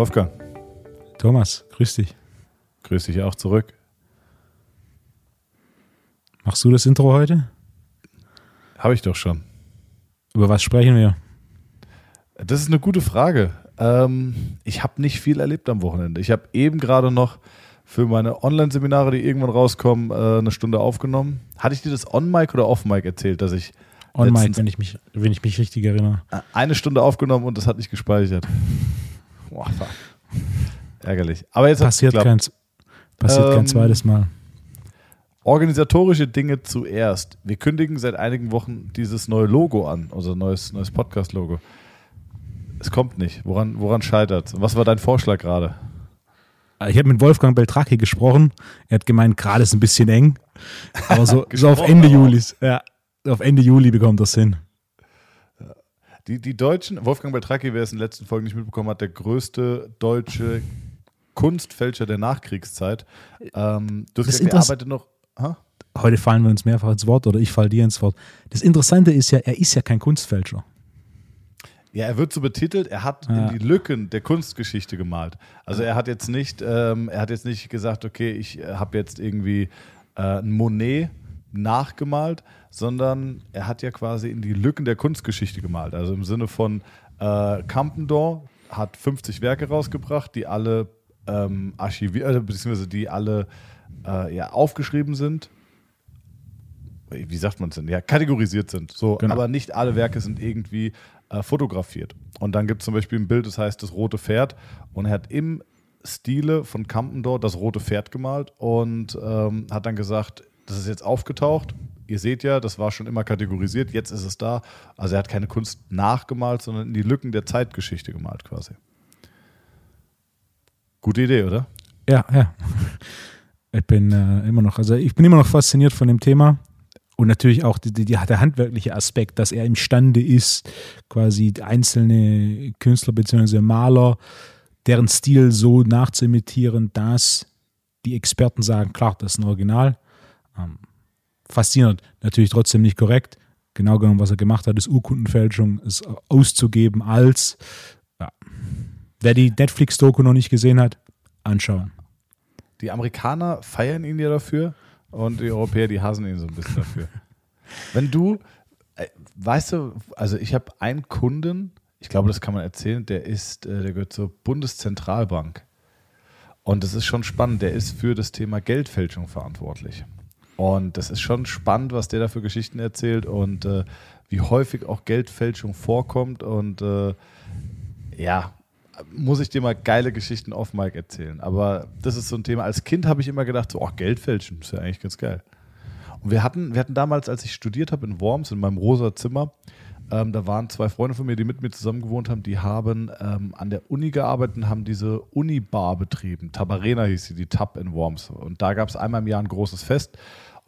Wolfgang. Thomas, grüß dich. Grüß dich auch zurück. Machst du das Intro heute? Habe ich doch schon. Über was sprechen wir? Das ist eine gute Frage. Ähm, ich habe nicht viel erlebt am Wochenende. Ich habe eben gerade noch für meine Online-Seminare, die irgendwann rauskommen, äh, eine Stunde aufgenommen. Hatte ich dir das On-Mic oder Off-Mic erzählt, dass ich On-Mic, wenn, ich mich, wenn ich mich richtig erinnere. eine Stunde aufgenommen und das hat nicht gespeichert. Boah, fuck. Ärgerlich. Aber jetzt Passiert, kein, passiert Ähm, kein zweites Mal. Organisatorische Dinge zuerst. Wir kündigen seit einigen Wochen dieses neue Logo an, unser neues, neues Podcast-Logo. Es kommt nicht. Woran, woran scheitert Was war dein Vorschlag gerade? Ich habe mit Wolfgang Beltracchi gesprochen. Er hat gemeint, gerade ist ein bisschen eng. Aber so, so auf Ende. Juli. Ja, auf Ende Juli bekommt das hin. Die, die Deutschen, Wolfgang Beltracchi, wer es in den letzten Folgen nicht mitbekommen hat, der größte deutsche Kunstfälscher der Nachkriegszeit. Ähm, er arbeitet noch. Ha? Heute fallen wir uns mehrfach ins Wort oder ich falle dir ins Wort. Das Interessante ist ja, er ist ja kein Kunstfälscher. Ja, er wird so betitelt, er hat Ja. in die Lücken der Kunstgeschichte gemalt. Also er hat jetzt nicht, ähm, er hat jetzt nicht gesagt, okay, ich habe jetzt irgendwie äh, ein Monet nachgemalt, sondern er hat ja quasi in die Lücken der Kunstgeschichte gemalt. Also im Sinne von äh, Campendor hat 50 Werke rausgebracht, die alle ähm, archiviert, äh, beziehungsweise die alle äh, ja, aufgeschrieben sind. Wie sagt man es denn? Ja, kategorisiert sind. So, Genau. aber nicht alle Werke sind irgendwie äh, fotografiert. Und dann gibt es zum Beispiel ein Bild, das heißt das rote Pferd. Und er hat im Stile von Campendor das rote Pferd gemalt und ähm, hat dann gesagt, das ist jetzt aufgetaucht. Ihr seht ja, das war schon immer kategorisiert, jetzt ist es da. Also er hat keine Kunst nachgemalt, sondern in die Lücken der Zeitgeschichte gemalt quasi. Gute Idee, oder? Ja, ja. Ich bin äh, immer noch, also ich bin immer noch fasziniert von dem Thema. Und natürlich auch die, die, der handwerkliche Aspekt, dass er imstande ist, quasi einzelne Künstler bzw. Maler, deren Stil so nachzuimitieren, dass die Experten sagen, klar, das ist ein Original. Ähm, faszinierend, natürlich trotzdem nicht korrekt. Genau genommen, was er gemacht hat, ist Urkundenfälschung, ist auszugeben als, ja. wer die Netflix-Doku noch nicht gesehen hat, anschauen. Die Amerikaner feiern ihn ja dafür und die Europäer, die hassen ihn so ein bisschen dafür. Wenn du, äh, weißt du, also ich habe einen Kunden, ich glaube, das kann man erzählen, der ist, äh, der gehört zur Bundeszentralbank. Und das ist schon spannend, der ist für das Thema Geldfälschung verantwortlich. Und das ist schon spannend, was der da für Geschichten erzählt und äh, wie häufig auch Geldfälschung vorkommt. Und äh, ja, muss ich dir mal geile Geschichten off Mike erzählen. Aber das ist so ein Thema. Als Kind habe ich immer gedacht, so, ach, Geld fälschen, ist ja eigentlich ganz geil. Und wir hatten, wir hatten damals, als ich studiert habe in Worms, in meinem rosa Zimmer, ähm, da waren zwei Freunde von mir, die mit mir zusammen gewohnt haben, die haben ähm, an der Uni gearbeitet und haben diese Uni-Bar betrieben. Tabarena hieß sie, die Tab in Worms. Und da gab es einmal im Jahr ein großes Fest.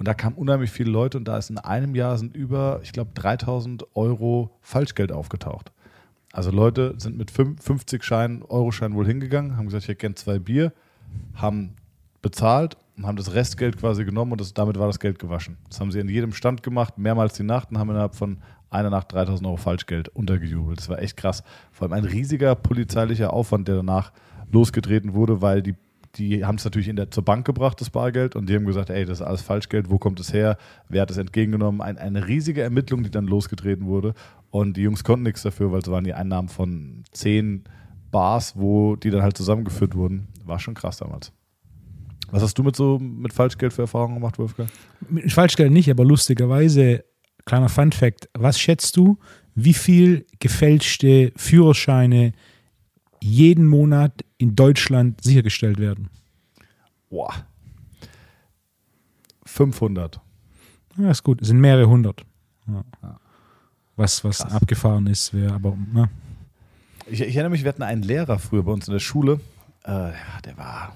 Und da kamen unheimlich viele Leute und da ist in einem Jahr sind über, ich glaube, 3000 Euro Falschgeld aufgetaucht. Also Leute sind mit fünf- 50 Scheinen, Euroscheinen wohl hingegangen, haben gesagt, ich hätte zwei Bier, haben bezahlt und haben das Restgeld quasi genommen und das, damit war das Geld gewaschen. Das haben sie in jedem Stand gemacht, mehrmals die Nacht und haben innerhalb von einer Nacht 3000 Euro Falschgeld untergejubelt. Das war echt krass. Vor allem ein riesiger polizeilicher Aufwand, der danach losgetreten wurde, weil die, die haben es natürlich in der, zur Bank gebracht, das Bargeld, und die haben gesagt, ey, das ist alles Falschgeld, wo kommt es her, wer hat es entgegengenommen? Ein, eine riesige Ermittlung, die dann losgetreten wurde. Und die Jungs konnten nichts dafür, weil es waren die Einnahmen von zehn Bars, wo die dann halt zusammengeführt wurden. War schon krass damals. Was hast du mit so mit Falschgeld für Erfahrungen gemacht, Wolfgang? Mit Falschgeld nicht, aber lustigerweise, kleiner Fun Fact, was schätzt du, wie viel gefälschte Führerscheine jeden Monat in Deutschland sichergestellt werden? Boah. 500. Ja, ist gut, es sind mehrere hundert. Ja. Ja. Was, was Krass. abgefahren ist, wäre aber, ne? Ich, ich erinnere mich, wir hatten einen Lehrer früher bei uns in der Schule. Äh, der war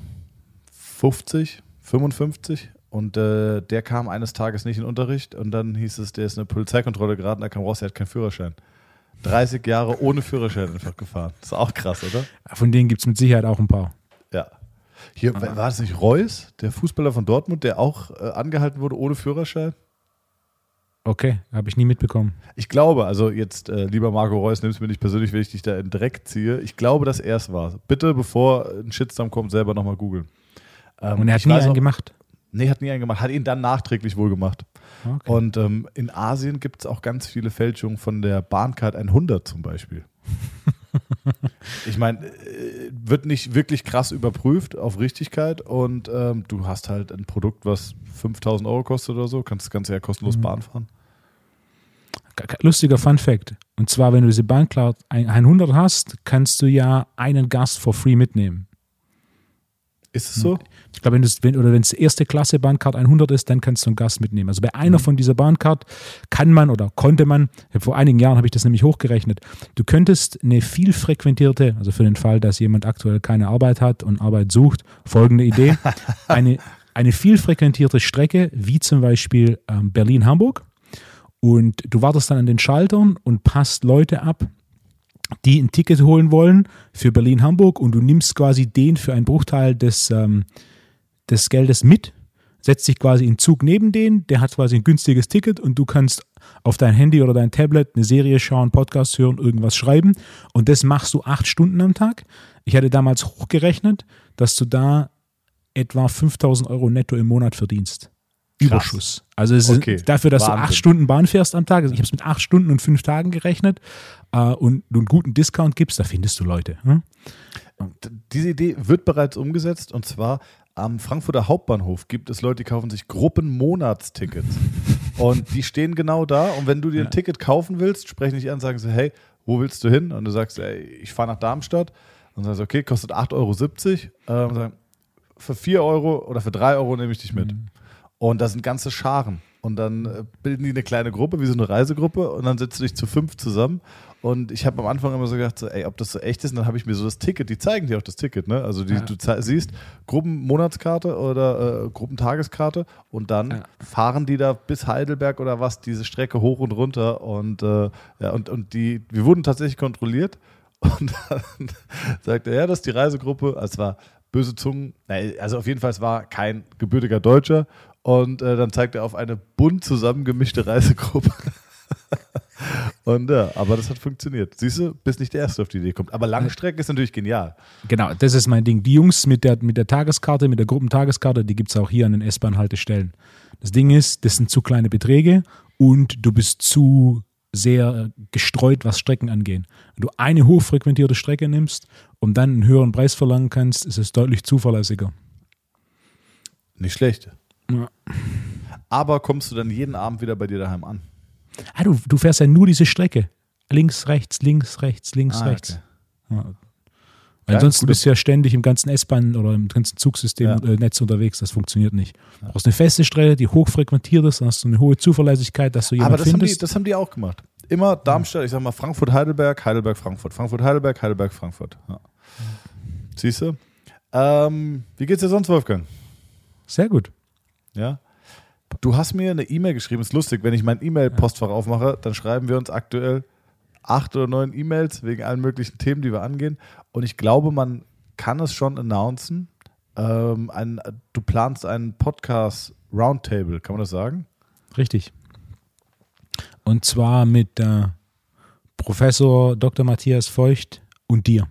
50, 55 und äh, der kam eines Tages nicht in den Unterricht und dann hieß es, der ist in eine Polizeikontrolle geraten, da kam raus, er hat keinen Führerschein. 30 Jahre ohne Führerschein einfach gefahren. Das ist auch krass, oder? Von denen gibt es mit Sicherheit auch ein paar. Ja. Hier, war das nicht Reus, der Fußballer von Dortmund, der auch äh, angehalten wurde ohne Führerschein? Okay, habe ich nie mitbekommen. Ich glaube, also jetzt, äh, lieber Marco Reus, nimm's mir nicht persönlich, wenn ich dich da in Dreck ziehe. Ich glaube, dass er es war. Bitte, bevor ein Shitstorm kommt, selber nochmal googeln. Ähm, Und er hat ich nie einen auch- gemacht. Nee, hat nie einen gemacht. Hat ihn dann nachträglich wohl gemacht. Okay. Und ähm, in Asien gibt es auch ganz viele Fälschungen von der Bahncard 100 zum Beispiel. ich meine, äh, wird nicht wirklich krass überprüft auf Richtigkeit und ähm, du hast halt ein Produkt, was 5000 Euro kostet oder so, kannst das Ganze ja kostenlos Mhm. Bahn fahren. Lustiger Fun Fact. Und zwar, wenn du diese Bahncloud 100 hast, kannst du ja einen Gast for free mitnehmen. Ist es so? Ich glaube, wenn das, wenn, oder wenn es erste Klasse Bahncard 100 ist, dann kannst du einen Gast mitnehmen. Also bei einer von dieser Bahncard kann man oder konnte man, vor einigen Jahren habe ich das nämlich hochgerechnet, du könntest eine viel frequentierte, also für den Fall, dass jemand aktuell keine Arbeit hat und Arbeit sucht, folgende Idee, eine, eine viel frequentierte Strecke, wie zum Beispiel ähm, Berlin-Hamburg, und du wartest dann an den Schaltern und passt Leute ab, die ein Ticket holen wollen für Berlin-Hamburg und du nimmst quasi den für einen Bruchteil des, ähm, des Geldes mit, setzt dich quasi in Zug neben den, der hat quasi ein günstiges Ticket und du kannst auf dein Handy oder dein Tablet eine Serie schauen, Podcast hören, irgendwas schreiben und das machst du acht Stunden am Tag. Ich hatte damals hochgerechnet, dass du da etwa 5000 Euro netto im Monat verdienst. Überschuss. Also es Okay. ist dafür, dass du Wahnsinn. acht Stunden Bahn fährst am Tag. Also ich habe es mit acht Stunden und fünf Tagen gerechnet äh, und du einen guten Discount gibst, da findest du Leute. Hm? Diese Idee wird bereits umgesetzt und zwar am Frankfurter Hauptbahnhof gibt es Leute, die kaufen sich Gruppenmonatstickets. und die stehen genau da und wenn du dir ein Ja. Ticket kaufen willst, sprechen dich an und sagen sie, hey, wo willst du hin? Und du sagst, ey, ich fahre nach Darmstadt. Und dann sagst du, okay, kostet 8,70 Euro. Ähm, sagen, für 4 Euro oder für 3 Euro nehme ich dich mit. Und da sind ganze Scharen. Und dann äh, bilden die eine kleine Gruppe, wie so eine Reisegruppe, und dann setzt du dich zu fünf zusammen. Und ich habe am Anfang immer so gedacht, so, ey, ob das so echt ist, und dann habe ich mir so das Ticket, die zeigen dir auch das Ticket, ne? Also die, Ja. du siehst Gruppenmonatskarte oder äh, Gruppentageskarte und dann Ja. fahren die da bis Heidelberg oder was, diese Strecke hoch und runter. Und äh, ja, und, und die, wir wurden tatsächlich kontrolliert. Und dann sagte er, ja, das ist die Reisegruppe. Es war böse Zungen. Also auf jeden Fall, es war kein gebürtiger Deutscher. Und äh, dann zeigt er auf eine bunt zusammengemischte Reisegruppe. Und ja, aber das hat funktioniert. Siehst du, bist nicht der Erste, auf die Idee kommt. Aber Langstrecke ist natürlich genial. Genau, das ist mein Ding. Die Jungs mit der, mit der Tageskarte, mit der Gruppentageskarte, die gibt es auch hier an den S-Bahn-Haltestellen. Das Ding ist, das sind zu kleine Beträge und du bist zu sehr äh, gestreut, was Strecken angehen. Wenn du eine hochfrequentierte Strecke nimmst und dann einen höheren Preis verlangen kannst, ist es deutlich zuverlässiger. Nicht schlecht. Ja. Aber kommst du dann jeden Abend wieder bei dir daheim an? Ah, du, du fährst ja nur diese Strecke. Links, rechts, links, rechts, links, Ah, rechts. okay. Ja. Ja, Ansonsten bist du ja ständig im ganzen S-Bahn oder im ganzen Zugsystem Ja. äh, Netz unterwegs. Das funktioniert nicht. Du brauchst eine feste Strecke, die hochfrequentiert ist, dann hast du eine hohe Zuverlässigkeit, dass du jemanden Aber das haben, die, findest. das haben die auch gemacht. Immer Darmstadt, ich sag mal Frankfurt, Heidelberg, Heidelberg, Frankfurt. Frankfurt, Heidelberg, Heidelberg, Frankfurt. Ja. Siehst du? Ähm, wie geht's dir sonst, Wolfgang? Sehr gut. Ja. Du hast mir eine E-Mail geschrieben, ist lustig, wenn ich mein E-Mail-Postfach aufmache, dann schreiben wir uns aktuell acht oder neun E-Mails wegen allen möglichen Themen, die wir angehen. Und ich glaube, man kann es schon announcen. Ähm, ein, du planst einen Podcast Roundtable, kann man das sagen? Richtig. Und zwar mit äh, Professor Dr. Matthias Feucht und dir.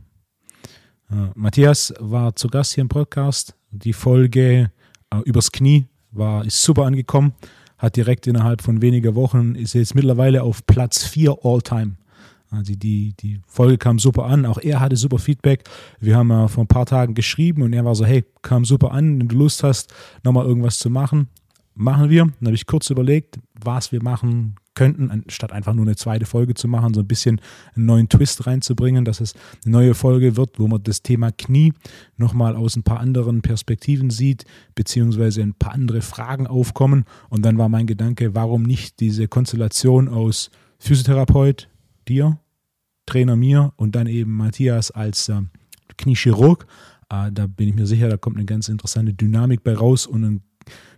Äh, Matthias war zu Gast hier im Podcast. Die Folge äh, übers Knie war, ist super angekommen. Hat direkt innerhalb von weniger Wochen, ist jetzt mittlerweile auf Platz 4 All-Time. Also die, die Folge kam super an. Auch er hatte super Feedback. Wir haben äh, vor ein paar Tagen geschrieben und er war so, hey, kam super an. Wenn du Lust hast, nochmal irgendwas zu machen, machen wir. Dann habe ich kurz überlegt, was wir machen könnten, anstatt einfach nur eine zweite Folge zu machen, so ein bisschen einen neuen Twist reinzubringen, dass es eine neue Folge wird, wo man das Thema Knie nochmal aus ein paar anderen Perspektiven sieht, beziehungsweise ein paar andere Fragen aufkommen. Und dann war mein Gedanke, warum nicht diese Konstellation aus Physiotherapeut, dir, Trainer mir und dann eben Matthias als äh, Kniechirurg. Äh, da bin ich mir sicher, da kommt eine ganz interessante Dynamik bei raus und ein,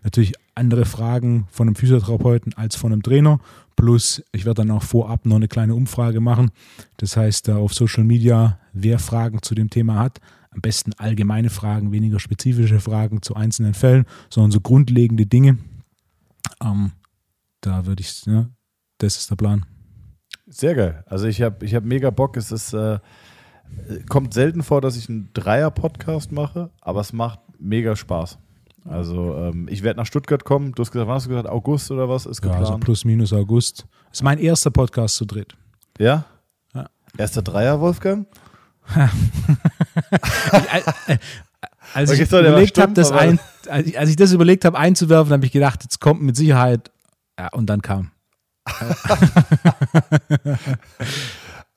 natürlich andere Fragen von einem Physiotherapeuten als von einem Trainer. Plus, ich werde dann auch vorab noch eine kleine Umfrage machen. Das heißt, äh, auf Social Media, wer Fragen zu dem Thema hat, am besten allgemeine Fragen, weniger spezifische Fragen zu einzelnen Fällen, sondern so grundlegende Dinge. Ähm, da würde ich, ja, das ist der Plan. Sehr geil. Also ich habe ich hab mega Bock. Es ist, äh, kommt selten vor, dass ich einen Dreier-Podcast mache, aber es macht mega Spaß. Also ähm, ich werde nach Stuttgart kommen. Du hast gesagt, wann hast du gesagt? August oder was ist Ja, geplant? also plus minus August. Das ist mein erster Podcast zu dritt. ja? Ja. Erster Dreier, Wolfgang? Als Okay, ich war überlegt habe, das ein, als ich das überlegt habe einzuwerfen, habe ich gedacht, jetzt kommt mit Sicherheit. Ja, und dann kam.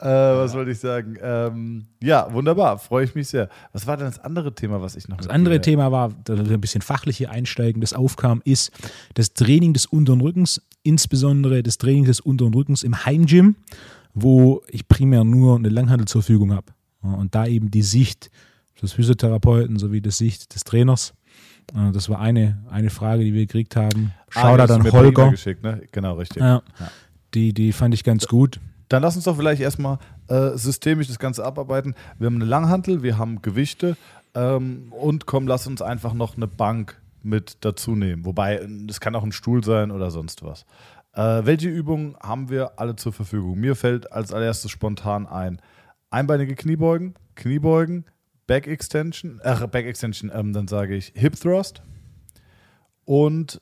Äh, was wollte ich sagen? Ähm, ja, wunderbar. Freue ich mich sehr. Was war denn das andere Thema, was ich noch Das andere Thema war, da wir ein bisschen fachliche Einsteigen, das aufkam, ist das Training des unteren Rückens, insbesondere das Training des unteren Rückens im Heimgym, wo ich primär nur eine Langhandel zur Verfügung habe. Ja, Und da eben die Sicht des Physiotherapeuten sowie die Sicht des Trainers. Äh, Das war eine, eine Frage, die wir gekriegt haben. Ah, Shoutout an Holger. Geschickt, ne? Genau, richtig. Ja, die, die fand ich ganz gut. Dann lass uns doch vielleicht erstmal äh, systemisch das Ganze abarbeiten. Wir haben eine Langhantel, wir haben Gewichte ähm, und komm, lass uns einfach noch eine Bank mit dazu nehmen. Wobei, das kann auch ein Stuhl sein oder sonst was. Äh, welche Übungen haben wir alle zur Verfügung? Mir fällt als allererstes spontan ein: einbeinige Kniebeugen, Kniebeugen, Back Extension, ach, Back Extension, ähm, dann sage ich Hip Thrust. Und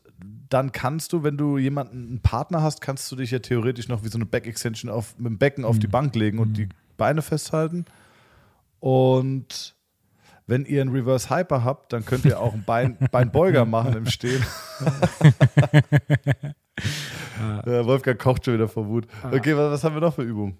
dann kannst du, wenn du jemanden, einen Partner hast, kannst du dich ja theoretisch noch wie so eine Back Extension auf, mit dem Becken auf die Bank legen und die Beine festhalten. Und wenn ihr einen Reverse Hyper habt, dann könnt ihr auch einen Bein, Beinbeuger machen im Stehen. Ja, Wolfgang kocht schon wieder vor Wut. Okay, was, was haben wir noch für Übungen?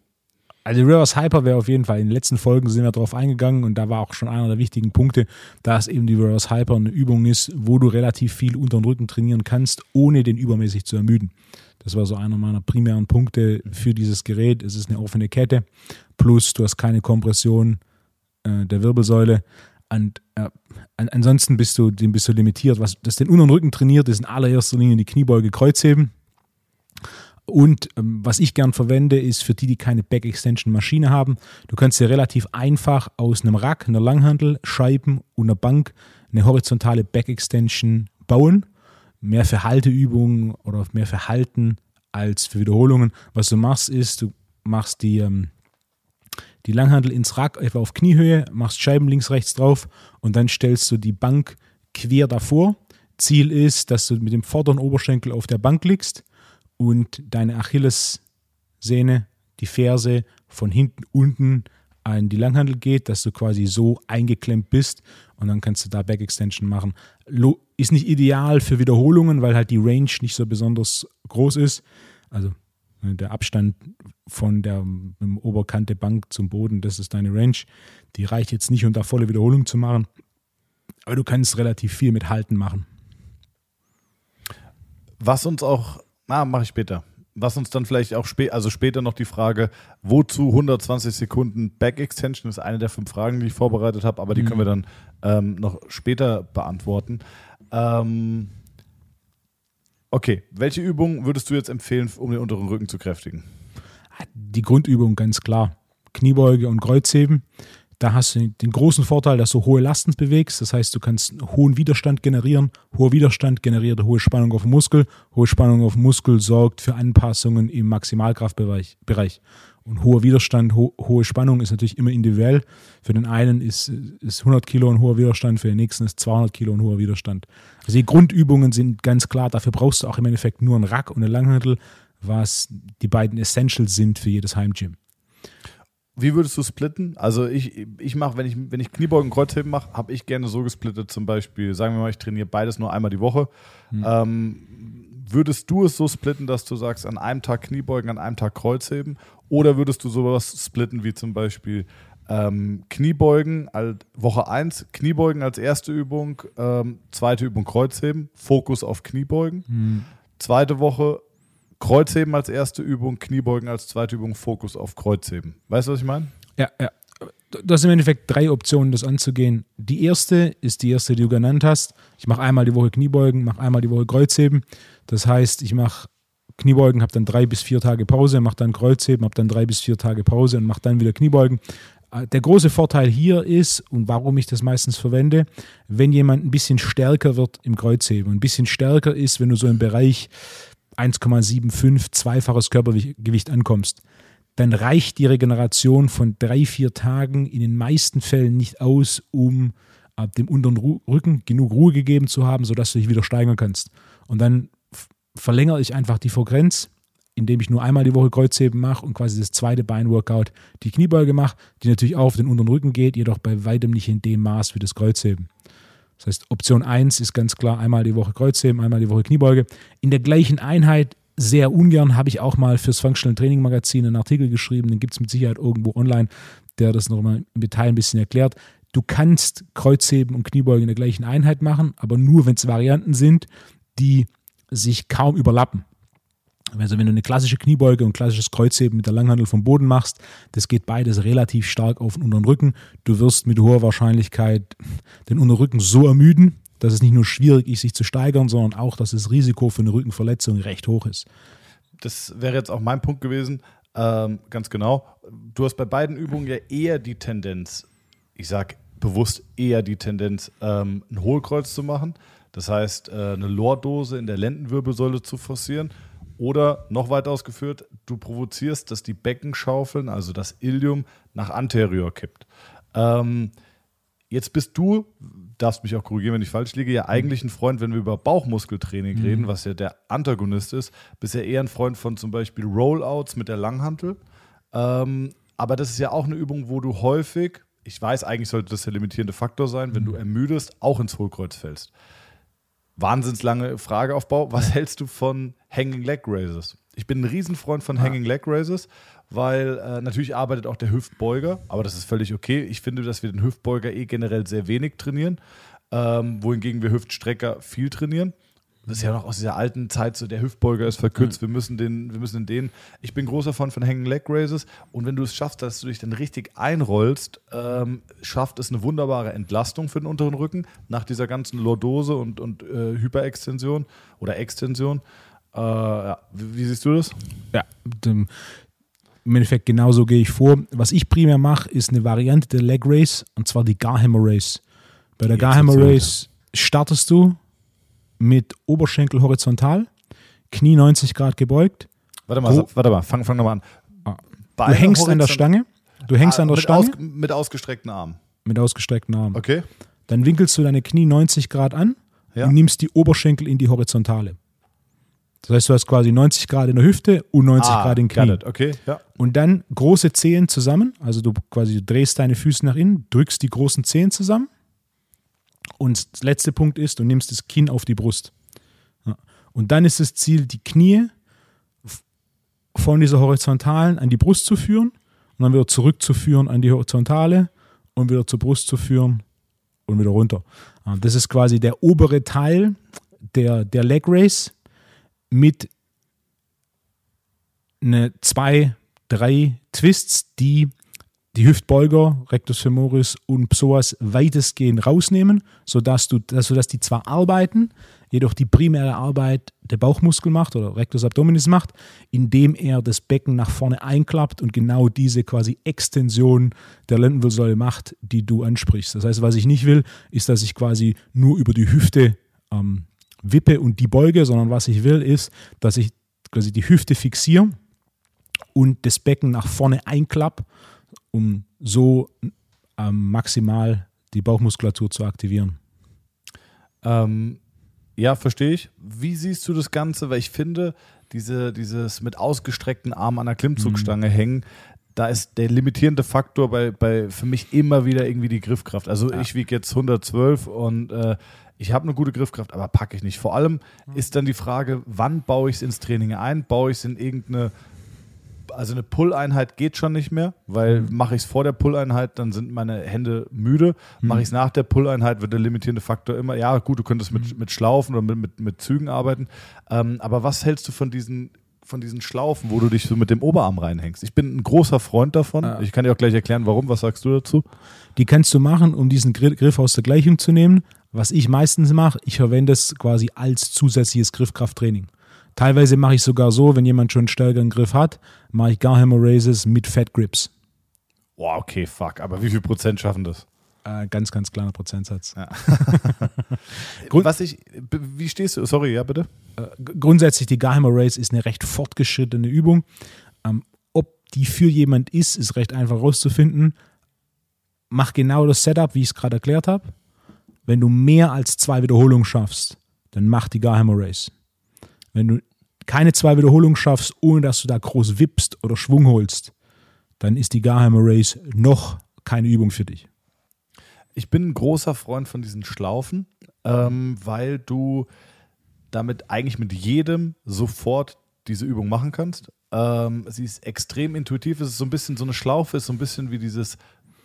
Also Reverse Hyper wäre auf jeden Fall, in den letzten Folgen sind wir darauf eingegangen und da war auch schon einer der wichtigen Punkte, dass eben die Reverse Hyper eine Übung ist, wo du relativ viel unter den Rücken trainieren kannst, ohne den übermäßig zu ermüden. Das war so einer meiner primären Punkte für dieses Gerät. Es ist eine offene Kette, plus du hast keine Kompression äh, der Wirbelsäule. Und äh, an, ansonsten bist du, dem bist du limitiert. Was das den unteren Rücken trainiert, ist in allererster Linie die Kniebeuge, Kreuzheben. Und ähm, was ich gern verwende, ist für die, die keine Back Extension Maschine haben, du kannst dir relativ einfach aus einem Rack, einer Langhantel, Scheiben und einer Bank eine horizontale Back Extension bauen. Mehr für Halteübungen oder mehr für Halten als für Wiederholungen. Was du machst, ist, du machst die, ähm, die Langhantel ins Rack etwa auf Kniehöhe, machst Scheiben links, rechts drauf und dann stellst du die Bank quer davor. Ziel ist, dass du mit dem vorderen Oberschenkel auf der Bank liegst und deine Achillessehne, die Ferse von hinten unten an die Langhandel geht, dass du quasi so eingeklemmt bist und dann kannst du da Back Extension machen. Ist nicht ideal für Wiederholungen, weil halt die Range nicht so besonders groß ist. Also äh, der Abstand von der Oberkante Bank zum Boden, das ist deine Range. Die reicht jetzt nicht, um da volle Wiederholung zu machen. Aber du kannst relativ viel mit Halten machen. Was uns auch, na, mache ich später. Was uns dann vielleicht auch spä also später noch die Frage, wozu 120 Sekunden Back Extension ist eine der fünf Fragen, die ich vorbereitet habe, aber die können wir dann ähm, noch später beantworten. Ähm, okay, welche Übung würdest du jetzt empfehlen, um den unteren Rücken zu kräftigen? die Grundübung ganz klar. Kniebeuge und Kreuzheben. Da hast du den großen Vorteil, dass du hohe Lasten bewegst. Das heißt, du kannst hohen Widerstand generieren. Hoher Widerstand generiert hohe Spannung auf dem Muskel. Hohe Spannung auf dem Muskel sorgt für Anpassungen im Maximalkraftbereich. Bereich. Und hoher Widerstand, ho hohe Spannung ist natürlich immer individuell. Für den einen ist, ist 100 Kilo ein hoher Widerstand, für den nächsten ist 200 Kilo ein hoher Widerstand. Also die Grundübungen sind ganz klar. Dafür brauchst du auch im Endeffekt nur einen Rack und eine Langhantel, was die beiden Essentials sind für jedes Heimgym. Wie würdest du splitten? Also ich, ich mache, wenn ich, wenn ich Kniebeugen, Kreuzheben mache, habe ich gerne so gesplittet, zum Beispiel, sagen wir mal, ich trainiere beides nur einmal die Woche. Ähm, würdest du es so splitten, dass du sagst, an einem Tag Kniebeugen, an einem Tag Kreuzheben? Oder würdest du sowas splitten wie zum Beispiel ähm, Kniebeugen, als Woche 1, Kniebeugen als erste Übung, ähm, zweite Übung Kreuzheben, Fokus auf Kniebeugen. Zweite Woche Kreuzheben als erste Übung, Kniebeugen als zweite Übung, Fokus auf Kreuzheben. Weißt du, was ich meine? Ja, ja. Du hast im Endeffekt drei Optionen, das anzugehen. Die erste ist die erste, die du genannt hast. Ich mache einmal die Woche Kniebeugen, mache einmal die Woche Kreuzheben. Das heißt, ich mache Kniebeugen, habe dann drei bis vier Tage Pause, mache dann Kreuzheben, habe dann drei bis vier Tage Pause und mache dann wieder Kniebeugen. Äh, Der große Vorteil hier ist, und warum ich das meistens verwende, wenn jemand ein bisschen stärker wird im Kreuzheben. Ein bisschen stärker ist, wenn du so im Bereich 1,75, zweifaches Körpergewicht ankommst, dann reicht die Regeneration von drei, vier Tagen in den meisten Fällen nicht aus, um ab dem unteren Rücken genug Ruhe gegeben zu haben, sodass du dich wieder steigern kannst. Und dann verlängere ich einfach die Frequenz, indem ich nur einmal die Woche Kreuzheben mache und quasi das zweite Beinworkout die Kniebeuge mache, die natürlich auch auf den unteren Rücken geht, jedoch bei weitem nicht in dem Maß wie das Kreuzheben. Das heißt, Option 1 ist ganz klar einmal die Woche Kreuzheben, einmal die Woche Kniebeuge. In der gleichen Einheit sehr ungern habe ich auch mal fürs Functional Training Magazin einen Artikel geschrieben, den gibt es mit Sicherheit irgendwo online, der das nochmal im Detail ein bisschen erklärt. Du kannst Kreuzheben und Kniebeuge in der gleichen Einheit machen, aber nur, wenn es Varianten sind, die sich kaum überlappen. Also wenn du eine klassische Kniebeuge und klassisches Kreuzheben mit der Langhandel vom Boden machst, das geht beides relativ stark auf den unteren Rücken. Du wirst mit hoher Wahrscheinlichkeit den unteren Rücken so ermüden, dass es nicht nur schwierig ist, sich zu steigern, sondern auch, dass das Risiko für eine Rückenverletzung recht hoch ist. Das wäre jetzt auch mein Punkt gewesen. Ähm, ganz genau. Du hast bei beiden Übungen ja eher die Tendenz, ich sage bewusst eher die Tendenz, ähm, ein Hohlkreuz zu machen. Das heißt, äh, eine Lordose in der Lendenwirbelsäule zu forcieren oder noch weiter ausgeführt, du provozierst, dass die Beckenschaufeln, also das Ilium, nach anterior kippt. Ähm, jetzt bist du, darfst mich auch korrigieren, wenn ich falsch liege, ja eigentlich ein Freund, wenn wir über Bauchmuskeltraining mhm. reden, was ja der Antagonist ist, bist ja eher ein Freund von zum Beispiel Rollouts mit der Langhantel. Ähm, aber das ist ja auch eine Übung, wo du häufig, ich weiß, eigentlich sollte das der limitierende Faktor sein, wenn mhm. du ermüdest, auch ins Hohlkreuz fällst wahnsinnslange Frageaufbau. Was hältst du von Hanging Leg Raises? Ich bin ein Riesenfreund von. Hanging Leg Raises, weil äh, natürlich arbeitet auch der Hüftbeuger, aber das ist völlig okay. Ich finde, dass wir den Hüftbeuger eh generell sehr wenig trainieren, ähm, wohingegen wir Hüftstrecker viel trainieren. Das ist ja noch aus dieser alten Zeit so, der Hüftbeuger ist verkürzt, mhm. wir müssen den, wir müssen den. Ich bin großer Fan von Hanging Leg Raises und wenn du es schaffst, dass du dich dann richtig einrollst, ähm, schafft es eine wunderbare Entlastung für den unteren Rücken nach dieser ganzen Lordose und, und äh, Hyperextension oder Extension. Äh, ja. wie, wie, siehst du das? Ja, dem, im Endeffekt genauso gehe ich vor. Was ich primär mache, ist eine Variante der Leg Race und zwar die Garhammer Race. Bei der Garhammer Race startest du mit Oberschenkel horizontal, Knie 90 Grad gebeugt. Warte mal, warte mal, fang, fang nochmal an. Ah. Du hängst an der Stange. Du hängst ah, an der mit Stange. Aus, mit ausgestreckten Armen. Mit ausgestreckten Armen. Okay. Dann winkelst du deine Knie 90 Grad an ja. und nimmst die Oberschenkel in die Horizontale. Das heißt, du hast quasi 90 Grad in der Hüfte und 90 ah, Grad in Knie. Okay, ja. Und dann große Zehen zusammen. Also du quasi drehst deine Füße nach innen, drückst die großen Zehen zusammen und der letzte Punkt ist, du nimmst das Kinn auf die Brust. Und dann ist das Ziel, die Knie von dieser horizontalen an die Brust zu führen und dann wieder zurückzuführen an die horizontale und wieder zur Brust zu führen und wieder runter. Das ist quasi der obere Teil der, der Leg Race mit eine, zwei, drei Twists, die die Hüftbeuger, Rectus femoris und Psoas weitestgehend rausnehmen, sodass, du, sodass die zwar arbeiten, jedoch die primäre Arbeit der Bauchmuskel macht oder Rectus abdominis macht, indem er das Becken nach vorne einklappt und genau diese quasi Extension der Lendenwirbelsäule macht, die du ansprichst. Das heißt, was ich nicht will, ist, dass ich quasi nur über die Hüfte ähm, wippe und die beuge, sondern was ich will, ist, dass ich quasi die Hüfte fixiere und das Becken nach vorne einklappe um so ähm, maximal die Bauchmuskulatur zu aktivieren. Ähm, ja, verstehe ich. Wie siehst du das Ganze? Weil ich finde, diese, dieses mit ausgestreckten Armen an der Klimmzugstange mhm. hängen, da ist der limitierende Faktor bei, bei für mich immer wieder irgendwie die Griffkraft. Also ja. ich wiege jetzt 112 und äh, ich habe eine gute Griffkraft, aber packe ich nicht. Vor allem mhm. ist dann die Frage, wann baue ich es ins Training ein? Baue ich es in irgendeine also eine Pull-Einheit geht schon nicht mehr, weil mhm. mache ich es vor der Pull-Einheit, dann sind meine Hände müde. Mhm. Mache ich es nach der Pull-Einheit, wird der limitierende Faktor immer, ja gut, du könntest mit, mhm. mit Schlaufen oder mit, mit, mit Zügen arbeiten. Ähm, aber was hältst du von diesen von diesen Schlaufen, wo du dich so mit dem Oberarm reinhängst. Ich bin ein großer Freund davon. Ja. Ich kann dir auch gleich erklären, warum. Was sagst du dazu? Die kannst du machen, um diesen Griff aus der Gleichung zu nehmen. Was ich meistens mache, ich verwende es quasi als zusätzliches Griffkrafttraining. Teilweise mache ich sogar so, wenn jemand schon einen stärkeren Griff hat, mache ich Garhammer Raises mit Fat Grips. Boah, okay, fuck. Aber wie viel Prozent schaffen das? Äh, ganz, ganz kleiner Prozentsatz. Ja. Was ich, wie stehst du? Sorry, ja, bitte. Äh, grundsätzlich die Geheimer Race ist eine recht fortgeschrittene Übung. Ähm, ob die für jemand ist, ist recht einfach rauszufinden. Mach genau das Setup, wie ich es gerade erklärt habe. Wenn du mehr als zwei Wiederholungen schaffst, dann mach die Geheimer Race. Wenn du keine zwei Wiederholungen schaffst, ohne dass du da groß wippst oder Schwung holst, dann ist die Geheimer Race noch keine Übung für dich. Ich bin ein großer Freund von diesen Schlaufen, ähm, weil du damit eigentlich mit jedem sofort diese Übung machen kannst. Ähm, sie ist extrem intuitiv. Es ist so ein bisschen so eine Schlaufe, ist so ein bisschen wie dieses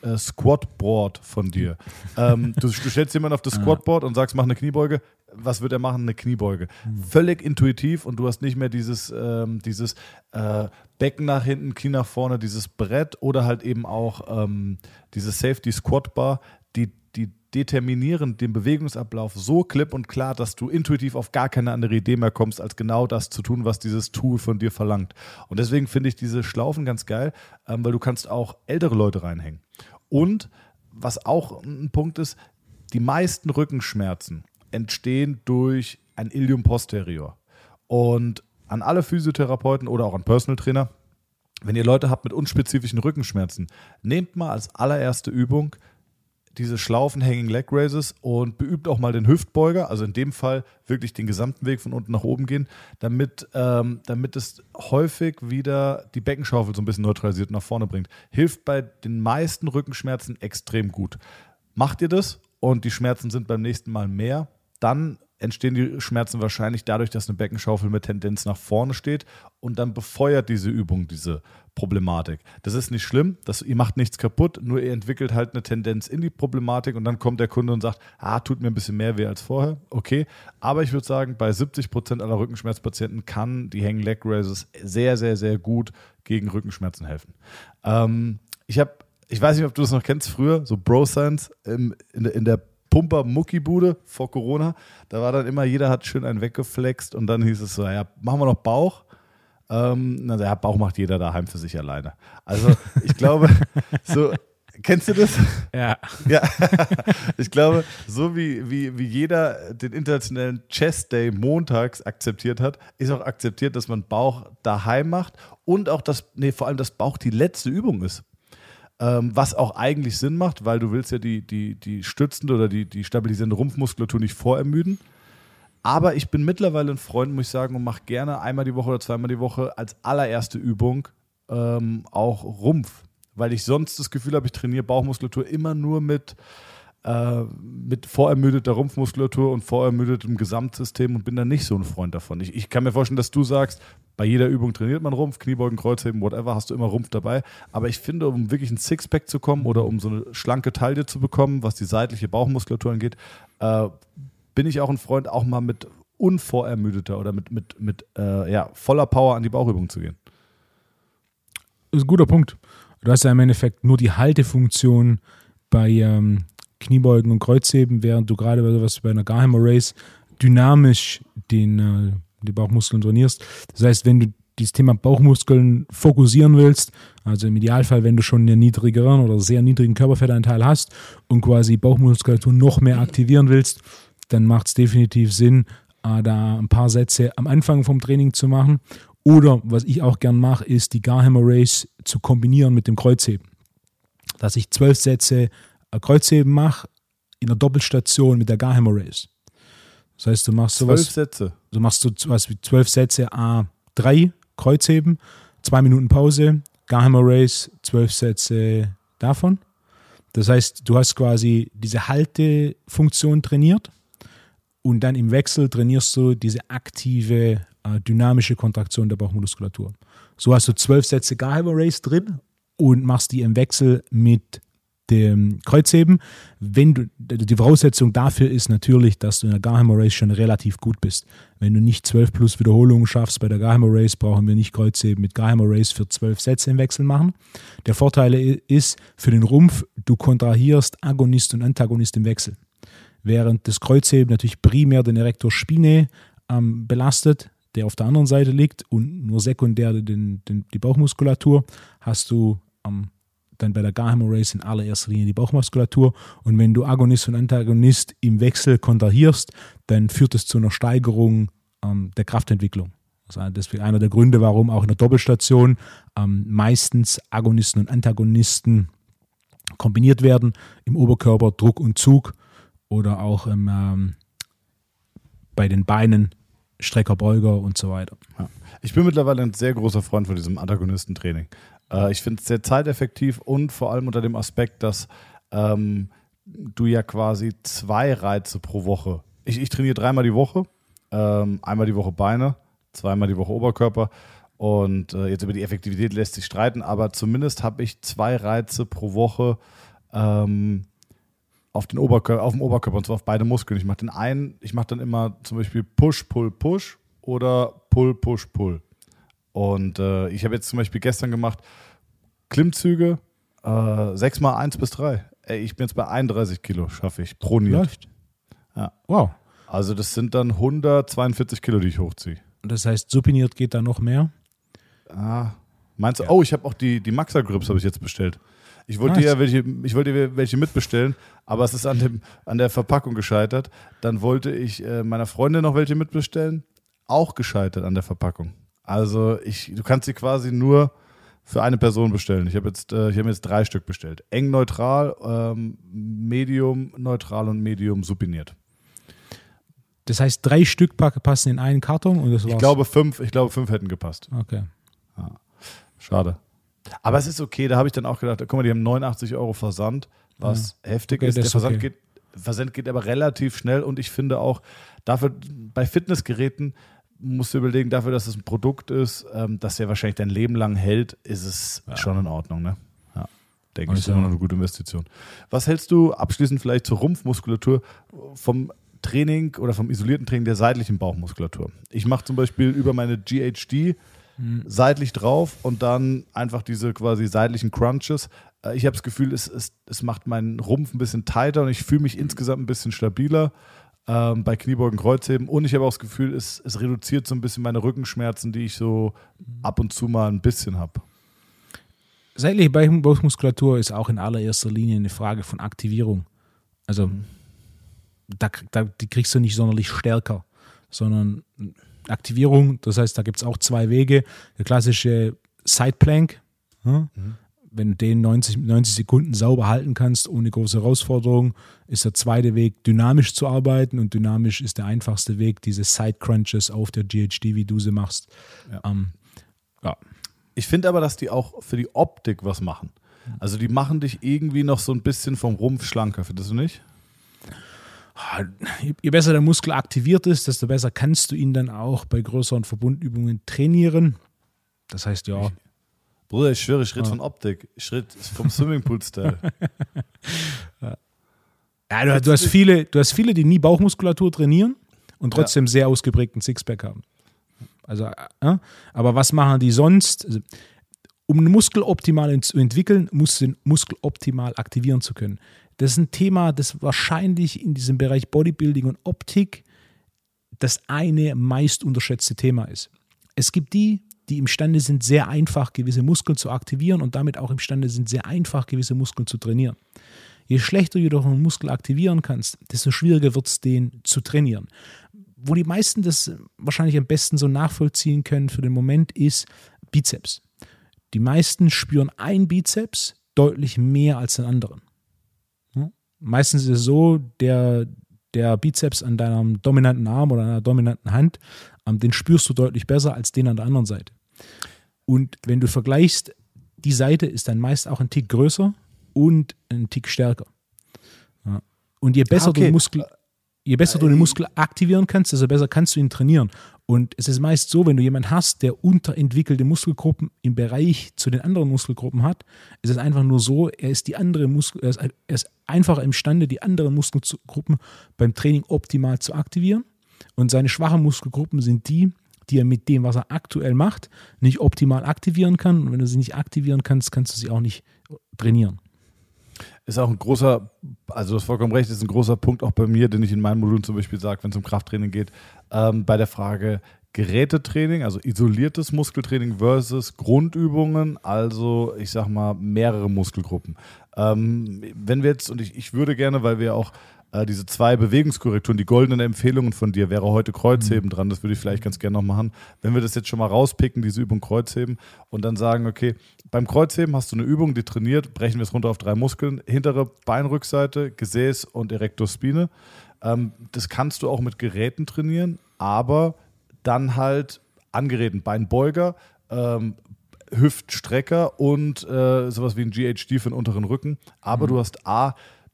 äh, Squatboard von dir. ähm, du, du stellst jemanden auf das Squatboard und sagst, mach eine Kniebeuge. Was wird er machen? Eine Kniebeuge. Völlig intuitiv und du hast nicht mehr dieses, ähm, dieses äh, Becken nach hinten, Knie nach vorne, dieses Brett oder halt eben auch ähm, diese Safety Squat Bar, die, die determinieren den Bewegungsablauf so klipp und klar, dass du intuitiv auf gar keine andere Idee mehr kommst, als genau das zu tun, was dieses Tool von dir verlangt. Und deswegen finde ich diese Schlaufen ganz geil, ähm, weil du kannst auch ältere Leute reinhängen. Und was auch ein Punkt ist, die meisten Rückenschmerzen entstehen durch ein Ilium posterior. Und an alle Physiotherapeuten oder auch an Personal Trainer, wenn ihr Leute habt mit unspezifischen Rückenschmerzen, nehmt mal als allererste Übung diese Schlaufen Hanging Leg Raises und beübt auch mal den Hüftbeuger, also in dem Fall wirklich den gesamten Weg von unten nach oben gehen, damit, ähm, damit es häufig wieder die Beckenschaufel so ein bisschen neutralisiert nach vorne bringt. Hilft bei den meisten Rückenschmerzen extrem gut. Macht ihr das und die Schmerzen sind beim nächsten Mal mehr, dann entstehen die Schmerzen wahrscheinlich dadurch, dass eine Beckenschaufel mit Tendenz nach vorne steht und dann befeuert diese Übung diese Problematik. Das ist nicht schlimm, das, ihr macht nichts kaputt, nur ihr entwickelt halt eine Tendenz in die Problematik und dann kommt der Kunde und sagt, ah, tut mir ein bisschen mehr weh als vorher, okay. Aber ich würde sagen, bei 70 Prozent aller Rückenschmerzpatienten kann die Hang Leg Raises sehr, sehr, sehr gut gegen Rückenschmerzen helfen. Ähm, ich habe, ich weiß nicht, ob du das noch kennst, früher, so Bro Science in, der- in der Pumper Muckibude vor Corona. Da war dann immer, jeder hat schön einen weggeflext und dann hieß es so, ja, machen wir noch Bauch. Ähm, na, der Bauch macht jeder daheim für sich alleine. Also ich glaube, so, kennst du das? Ja. Ja, ich glaube, so wie, wie, wie jeder den internationalen Chess Day montags akzeptiert hat, ist auch akzeptiert, dass man Bauch daheim macht und auch das, nee, vor allem, dass Bauch die letzte Übung ist. Ähm, was auch eigentlich Sinn macht, weil du willst ja die, die, die stützende oder die, die stabilisierende Rumpfmuskulatur nicht vorermüden. Aber ich bin mittlerweile ein Freund, muss ich sagen, und mache gerne einmal die Woche oder zweimal die Woche als allererste Übung ähm, auch Rumpf. Weil ich sonst das Gefühl habe, ich trainiere Bauchmuskulatur immer nur mit, äh, mit vorermüdeter Rumpfmuskulatur und vorermüdetem Gesamtsystem und bin dann nicht so ein Freund davon. Ich, ich kann mir vorstellen, dass du sagst, bei jeder Übung trainiert man Rumpf, Kniebeugen, Kreuzheben, whatever, hast du immer Rumpf dabei. Aber ich finde, um wirklich ein Sixpack zu kommen oder um so eine schlanke Taille zu bekommen, was die seitliche Bauchmuskulatur angeht, äh, bin ich auch ein Freund, auch mal mit unvorermüdeter oder mit, mit, mit äh, ja, voller Power an die Bauchübung zu gehen. Das ist ein guter Punkt. Du hast ja im Endeffekt nur die Haltefunktion bei ähm, Kniebeugen und Kreuzheben, während du gerade wie bei einer Garhammer Race dynamisch den, äh, die Bauchmuskeln trainierst. Das heißt, wenn du dieses Thema Bauchmuskeln fokussieren willst, also im Idealfall, wenn du schon einen niedrigeren oder sehr niedrigen Körperfettanteil hast und quasi Bauchmuskulatur noch mehr aktivieren willst, dann macht es definitiv Sinn, äh, da ein paar Sätze am Anfang vom Training zu machen. Oder was ich auch gern mache, ist die Garhammer Race zu kombinieren mit dem Kreuzheben. Dass ich zwölf Sätze Kreuzheben mache in der Doppelstation mit der Garhammer Race. Das heißt, du machst Zwölf sowas, Sätze. du machst so was wie zwölf Sätze A3 Kreuzheben, zwei Minuten Pause, Garhammer Race, zwölf Sätze davon. Das heißt, du hast quasi diese Haltefunktion trainiert und dann im Wechsel trainierst du diese aktive, äh, dynamische Kontraktion der Bauchmuskulatur. So hast du zwölf Sätze Garhammer Race drin und machst die im Wechsel mit dem Kreuzheben. Wenn du, die Voraussetzung dafür ist natürlich, dass du in der Garhammer Race schon relativ gut bist. Wenn du nicht 12 plus Wiederholungen schaffst bei der Garhammer Race, brauchen wir nicht Kreuzheben mit Garhammer Race für 12 Sätze im Wechsel machen. Der Vorteil ist für den Rumpf, du kontrahierst Agonist und Antagonist im Wechsel. Während das Kreuzheben natürlich primär den Erector spinae ähm, belastet, der auf der anderen Seite liegt und nur sekundär den, den, die Bauchmuskulatur, hast du ähm, dann bei der Garhammer Race in allererster Linie die Bauchmuskulatur. Und wenn du Agonist und Antagonist im Wechsel kontrahierst, dann führt es zu einer Steigerung ähm, der Kraftentwicklung. Also deswegen einer der Gründe, warum auch in der Doppelstation ähm, meistens Agonisten und Antagonisten kombiniert werden. Im Oberkörper Druck und Zug oder auch im, ähm, bei den Beinen Strecker, Beuger und so weiter. Ja. Ich bin mittlerweile ein sehr großer Freund von diesem Antagonistentraining. Äh, ich finde es sehr zeiteffektiv und vor allem unter dem Aspekt, dass ähm, du ja quasi zwei Reize pro Woche. Ich, ich trainiere dreimal die Woche, ähm, einmal die Woche Beine, zweimal die Woche Oberkörper. Und äh, jetzt über die Effektivität lässt sich streiten, aber zumindest habe ich zwei Reize pro Woche ähm, auf, den Oberkörper, auf dem Oberkörper und zwar auf beide Muskeln. Ich mache den einen, ich mache dann immer zum Beispiel Push, Pull, Push oder Pull, Push, Pull. Und äh, ich habe jetzt zum Beispiel gestern gemacht Klimmzüge, äh, 6 mal 1 bis 3. Ey, ich bin jetzt bei 31 Kilo, schaffe ich, pro. Läuft. Ja. Wow. Also das sind dann 142 Kilo, die ich hochziehe. Das heißt, supiniert geht da noch mehr? Ah, meinst du? Oh, ich habe auch die, die Maxa Grips habe ich jetzt bestellt. Ich wollte Nice. dir ja welche, ich wollte welche mitbestellen, aber es ist an, dem, an der Verpackung gescheitert. Dann wollte ich äh, meiner Freundin noch welche mitbestellen, auch gescheitert an der Verpackung. Also ich, du kannst sie quasi nur für eine Person bestellen. Ich habe jetzt, äh, ich habe jetzt drei Stück bestellt. Eng neutral, ähm, Medium neutral und Medium supiniert. Das heißt, drei Stück passen in einen Karton und das war's. Ich glaube fünf, ich glaube fünf hätten gepasst. Okay. Schade. Aber es ist okay, da habe ich dann auch gedacht, guck mal, die haben 89 Euro Versand, was heftig Okay, ist. Der ist Versand, okay. geht, Versand geht aber relativ schnell und ich finde auch, dafür bei Fitnessgeräten musst du überlegen, dafür, dass es ein Produkt ist, ähm, das ja wahrscheinlich dein Leben lang hält, ist es schon in Ordnung, ne? Ja. Denke ich, ist immer noch eine gute Investition. Was hältst du abschließend vielleicht zur Rumpfmuskulatur vom Training oder vom isolierten Training der seitlichen Bauchmuskulatur? Ich mache zum Beispiel über meine GHD seitlich drauf und dann einfach diese quasi seitlichen Crunches. Äh, Ich habe das Gefühl, es, es, es macht meinen Rumpf ein bisschen tighter und ich fühle mich insgesamt ein bisschen stabiler ähm, bei Kniebeugen, Kreuzheben und ich habe auch das Gefühl, es, es reduziert so ein bisschen meine Rückenschmerzen, die ich so ab und zu mal ein bisschen habe. Seitliche Bauchmuskulatur ist auch in allererster Linie eine Frage von Aktivierung. Also da, da, die kriegst du nicht sonderlich stärker, sondern Aktivierung, das heißt, da gibt es auch zwei Wege. Der klassische Sideplank, ja, wenn du den 90, 90 Sekunden sauber halten kannst, ohne große Herausforderung, ist der zweite Weg, dynamisch zu arbeiten und dynamisch ist der einfachste Weg, diese Side Crunches auf der GHD, wie du sie machst. Ja. Ähm, ja. Ich finde aber, dass die auch für die Optik was machen. Also die machen dich irgendwie noch so ein bisschen vom Rumpf schlanker, findest du nicht? Ah, je besser der Muskel aktiviert ist, desto besser kannst du ihn dann auch bei größeren Verbundübungen trainieren. Das heißt, ja, Bruder, ich schwöre, rede Ja. von Optik. Rede vom Swimmingpool-Style. ja du, du, hast viele, du hast viele, die nie Bauchmuskulatur trainieren und trotzdem sehr ausgeprägten Sixpack haben. Also, äh, aber was machen die sonst? Also, um einen Muskel optimal zu entwickeln, musst du den Muskel optimal aktivieren zu können. Das ist ein Thema, das wahrscheinlich in diesem Bereich Bodybuilding und Optik das eine meist unterschätzte Thema ist. Es gibt die, die imstande sind, sehr einfach gewisse Muskeln zu aktivieren und damit auch imstande sind, sehr einfach gewisse Muskeln zu trainieren. Je schlechter du jedoch einen Muskel aktivieren kannst, desto schwieriger wird es, den zu trainieren. Wo die meisten das wahrscheinlich am besten so nachvollziehen können für den Moment ist Bizeps. Die meisten spüren einen Bizeps deutlich mehr als den anderen. Ja? Meistens ist es so, der, der Bizeps an deinem dominanten Arm oder einer dominanten Hand, den spürst du deutlich besser als den an der anderen Seite. Und wenn du vergleichst, die Seite ist dann meist auch ein Tick größer und ein Tick stärker. Ja. Und je besser Ah, okay. du den Muskel, je besser du den Muskel aktivieren kannst, desto besser kannst du ihn trainieren. Und es ist meist so, wenn du jemanden hast, der unterentwickelte Muskelgruppen im Bereich zu den anderen Muskelgruppen hat, ist es einfach nur so, er ist die andere Muskel, er ist, er ist einfach imstande, die anderen Muskelgruppen beim Training optimal zu aktivieren. Und seine schwachen Muskelgruppen sind die, die er mit dem, was er aktuell macht, nicht optimal aktivieren kann. Und wenn du sie nicht aktivieren kannst, kannst du sie auch nicht trainieren. Ist auch ein großer, also du hast vollkommen recht, ist ein großer Punkt auch bei mir, den ich in meinen Modulen zum Beispiel sage, wenn es um Krafttraining geht, ähm, bei der Frage, Gerätetraining, also isoliertes Muskeltraining versus Grundübungen, also ich sag mal mehrere Muskelgruppen. Ähm, wenn wir jetzt, und ich, ich würde gerne, weil wir auch äh, diese zwei Bewegungskorrekturen, die goldenen Empfehlungen von dir, wäre heute Kreuzheben mhm. dran, das würde ich vielleicht ganz gerne noch machen. Wenn wir das jetzt schon mal rauspicken, diese Übung Kreuzheben und dann sagen, okay, beim Kreuzheben hast du eine Übung, die trainiert, brechen wir es runter auf drei Muskeln, hintere Beinrückseite, Gesäß und Erector Spine. Ähm, das kannst du auch mit Geräten trainieren, aber dann halt an Geräten Beinbeuger, ähm, Hüftstrecker und äh, sowas wie ein GHD für den unteren Rücken. Aber mhm. du hast A,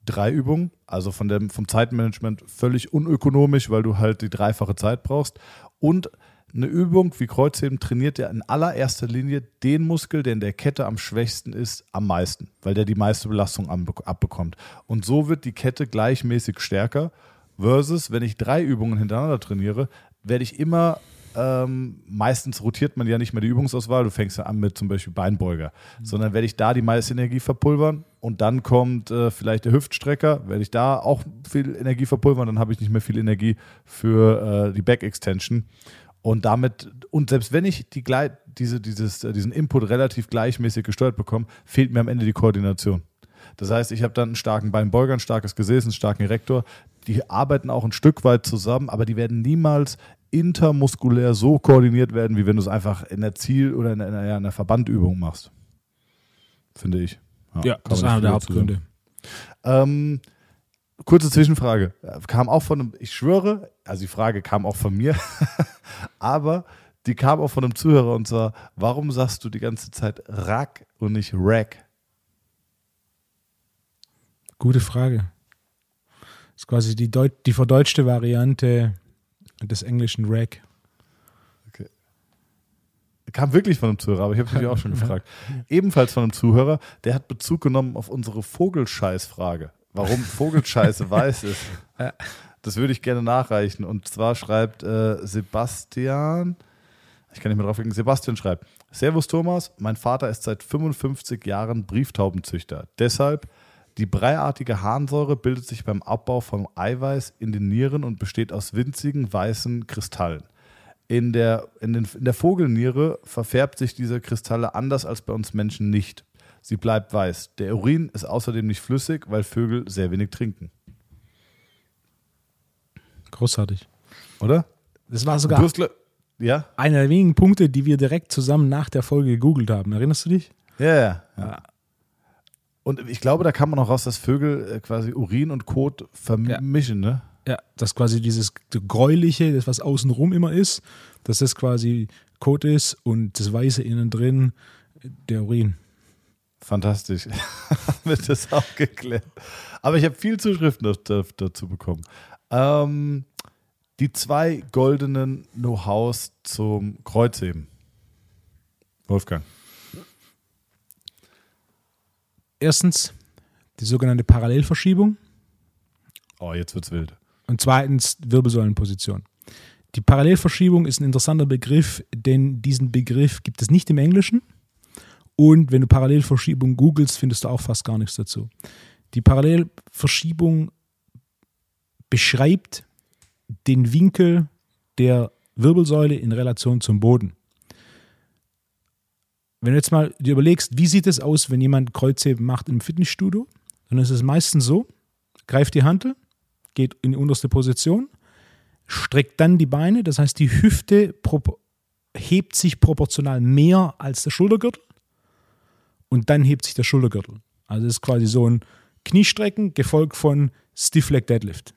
drei Übungen, also von dem, vom Zeitmanagement völlig unökonomisch, weil du halt die dreifache Zeit brauchst. Und eine Übung wie Kreuzheben trainiert ja in allererster Linie den Muskel, der in der Kette am schwächsten ist, am meisten, weil der die meiste Belastung abbekommt. Und so wird die Kette gleichmäßig stärker. Versus, wenn ich drei Übungen hintereinander trainiere, werde ich immer, ähm, meistens rotiert man ja nicht mehr die Übungsauswahl, du fängst ja an mit zum Beispiel Beinbeuger, mhm. sondern werde ich da die meiste Energie verpulvern und dann kommt äh, vielleicht der Hüftstrecker, werde ich da auch viel Energie verpulvern, dann habe ich nicht mehr viel Energie für äh, die Back Extension. Und damit, und selbst wenn ich die, diese, dieses, äh, diesen Input relativ gleichmäßig gesteuert bekomme, fehlt mir am Ende die Koordination. Das heißt, ich habe dann einen starken Beinbeuger, ein starkes Gesäß, einen starken Erektor. Die arbeiten auch ein Stück weit zusammen, aber die werden niemals intermuskulär so koordiniert werden, wie wenn du es einfach in der Ziel- oder in einer, in einer Verbandübung machst. Finde ich. Ja, ja das ist einer der Hauptgründe. Ähm, kurze Zwischenfrage. Kam auch von einem, ich schwöre, also die Frage kam auch von mir, aber die kam auch von einem Zuhörer und zwar, warum sagst du die ganze Zeit Rack und nicht Rack? Gute Frage. Das ist quasi die, Deut die verdeutschte Variante des englischen Rack. Okay. Kam wirklich von einem Zuhörer, aber ich habe es mich auch schon gefragt. Ebenfalls von einem Zuhörer, der hat Bezug genommen auf unsere Vogelscheiß-Frage. Warum Vogelscheiße weiß ist. Das würde ich gerne nachreichen. Und zwar schreibt äh, Sebastian, ich kann nicht mehr drauf klicken, Sebastian schreibt, Servus Thomas, mein Vater ist seit 55 Jahren Brieftaubenzüchter. Deshalb die breiartige Harnsäure bildet sich beim Abbau von Eiweiß in den Nieren und besteht aus winzigen weißen Kristallen. In der, in, den, in der Vogelniere verfärbt sich diese Kristalle anders als bei uns Menschen nicht. Sie bleibt weiß. Der Urin ist außerdem nicht flüssig, weil Vögel sehr wenig trinken. Großartig. Oder? Das war sogar ja? einer der wenigen Punkte, die wir direkt zusammen nach der Folge gegoogelt haben. Erinnerst du dich? Ja, ja. ja. Und ich glaube, da kann man auch raus, dass Vögel äh, quasi Urin und Kot vermischen, ja. ne? Ja, dass quasi dieses Gräuliche, das was außenrum immer ist, dass das quasi Kot ist und das Weiße innen drin der Urin. Fantastisch. Wird das auch geklärt. Aber ich habe viel Zuschriften dazu bekommen. Ähm, die zwei goldenen Know-hows zum Kreuzheben. Wolfgang. Erstens die sogenannte Parallelverschiebung. Oh, jetzt wird's wild. Und zweitens Wirbelsäulenposition. Die Parallelverschiebung ist ein interessanter Begriff, denn diesen Begriff gibt es nicht im Englischen. Und wenn du Parallelverschiebung googelst, findest du auch fast gar nichts dazu. Die Parallelverschiebung beschreibt den Winkel der Wirbelsäule in Relation zum Boden wenn du jetzt mal dir überlegst, wie sieht es aus, wenn jemand Kreuzheben macht im Fitnessstudio, dann ist es meistens so, greift die Hantel, geht in die unterste Position, streckt dann die Beine, das heißt die Hüfte hebt sich proportional mehr als der Schultergürtel und dann hebt sich der Schultergürtel. Also es ist quasi so ein Kniestrecken gefolgt von Stiff Leg Deadlift.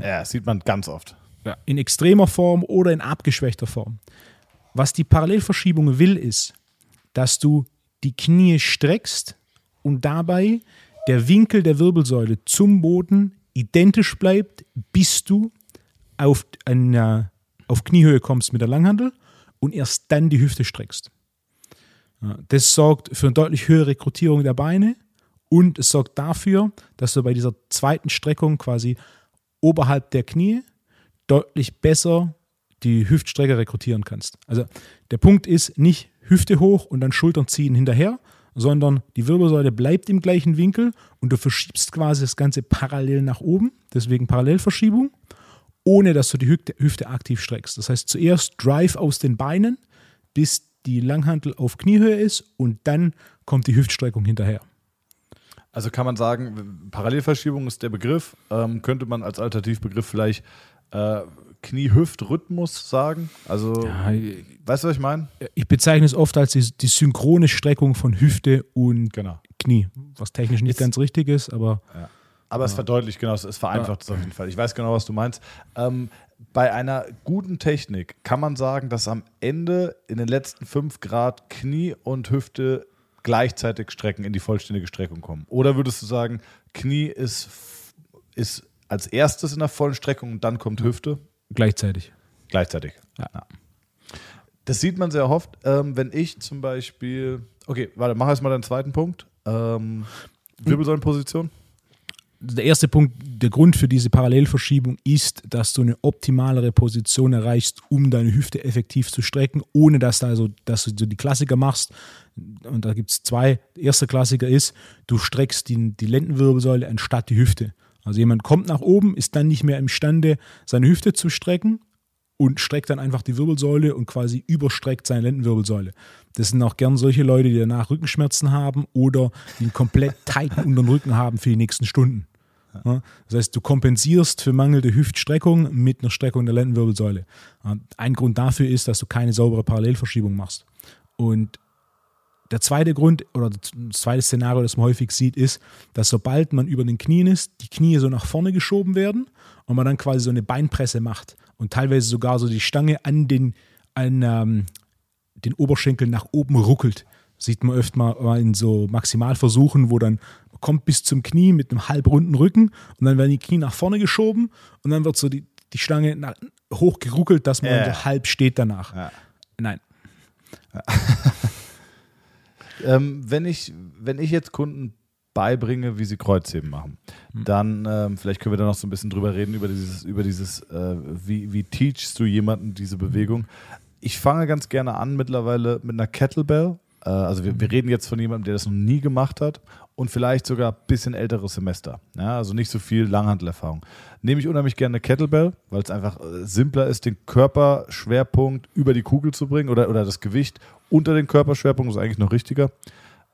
Ja, sieht man ganz oft. Ja, in extremer Form oder in abgeschwächter Form. Was die Parallelverschiebung will, ist, dass du die Knie streckst und dabei der Winkel der Wirbelsäule zum Boden identisch bleibt, bis du auf, eine, auf Kniehöhe kommst mit der Langhandel und erst dann die Hüfte streckst. Das sorgt für eine deutlich höhere Rekrutierung der Beine und es sorgt dafür, dass du bei dieser zweiten Streckung quasi oberhalb der Knie deutlich besser die Hüftstrecke rekrutieren kannst. Also der Punkt ist nicht Hüfte hoch und dann Schultern ziehen hinterher, sondern die Wirbelsäule bleibt im gleichen Winkel und du verschiebst quasi das Ganze parallel nach oben, deswegen Parallelverschiebung. ohne dass du die Hüfte, Hüfte aktiv streckst. Das heißt, zuerst Drive aus den Beinen, bis die Langhantel auf Kniehöhe ist und dann kommt die Hüftstreckung hinterher. Also kann man sagen, Parallelverschiebung ist der Begriff. Ähm, könnte man als Alternativbegriff vielleicht äh, Knie-Hüft-Rhythmus sagen? Also, Ja, weißt du, was ich meine? ich bezeichne es oft als die, die synchrone Streckung von Hüfte und Genau. Knie, was technisch nicht Ist- ganz richtig ist, aber Aber es verdeutlicht, genau, es vereinfacht es auf jeden Fall. Ich weiß genau, was du meinst. Ähm, bei einer guten Technik kann man sagen, dass am Ende in den letzten fünf Grad Knie und Hüfte gleichzeitig strecken, in die vollständige Streckung kommen. Oder würdest du sagen, Knie ist, ist als erstes in der vollen Streckung und dann kommt Hüfte? Gleichzeitig. Gleichzeitig. Ja. Das sieht man sehr oft, ähm, wenn ich zum Beispiel. Okay, warte, mach erstmal deinen zweiten Punkt. Ähm, Wirbelsäulenposition. Der erste Punkt, der Grund für diese Parallelverschiebung ist, dass du eine optimalere Position erreichst, um deine Hüfte effektiv zu strecken, ohne dass, da also, dass du so die Klassiker machst. Und da gibt es zwei. Der erste Klassiker ist, du streckst die, die Lendenwirbelsäule anstatt die Hüfte. Also jemand kommt nach oben, ist dann nicht mehr imstande, seine Hüfte zu strecken und streckt dann einfach die Wirbelsäule und quasi überstreckt seine Lendenwirbelsäule. Das sind auch gern solche Leute, die danach Rückenschmerzen haben oder die einen komplett tighten unteren Rücken haben für die nächsten Stunden. Das heißt, du kompensierst für mangelnde Hüftstreckung mit einer Streckung der Lendenwirbelsäule. Ein Grund dafür ist, dass du keine saubere Parallelverschiebung machst. Und der zweite Grund oder das zweite Szenario, das man häufig sieht, ist, dass sobald man über den Knien ist, die Knie so nach vorne geschoben werden und man dann quasi so eine Beinpresse macht und teilweise sogar so die Stange an den, an, ähm, den Oberschenkel nach oben ruckelt. Sieht man öfter mal in so Maximalversuchen, wo dann man kommt bis zum Knie mit einem halbrunden Rücken und dann werden die Knie nach vorne geschoben und dann wird so die, die Stange nach, hoch geruckelt, dass man Ja. so halb steht danach. Ja. Nein. Ähm, wenn, ich, wenn ich jetzt Kunden beibringe, wie sie Kreuzheben machen, dann ähm, vielleicht können wir da noch so ein bisschen drüber reden, über dieses, über dieses äh, wie, wie teachst du jemanden diese Bewegung. Ich fange ganz gerne an mittlerweile mit einer Kettlebell. Äh, also wir, wir reden jetzt von jemandem, der das noch nie gemacht hat und vielleicht sogar ein bisschen älteres Semester. Ja, also nicht so viel Langhandelerfahrung. Nehme ich unheimlich gerne eine Kettlebell, weil es einfach äh, simpler ist, den Körperschwerpunkt über die Kugel zu bringen oder, oder das Gewicht unter den Körperschwerpunkt, ist eigentlich noch richtiger.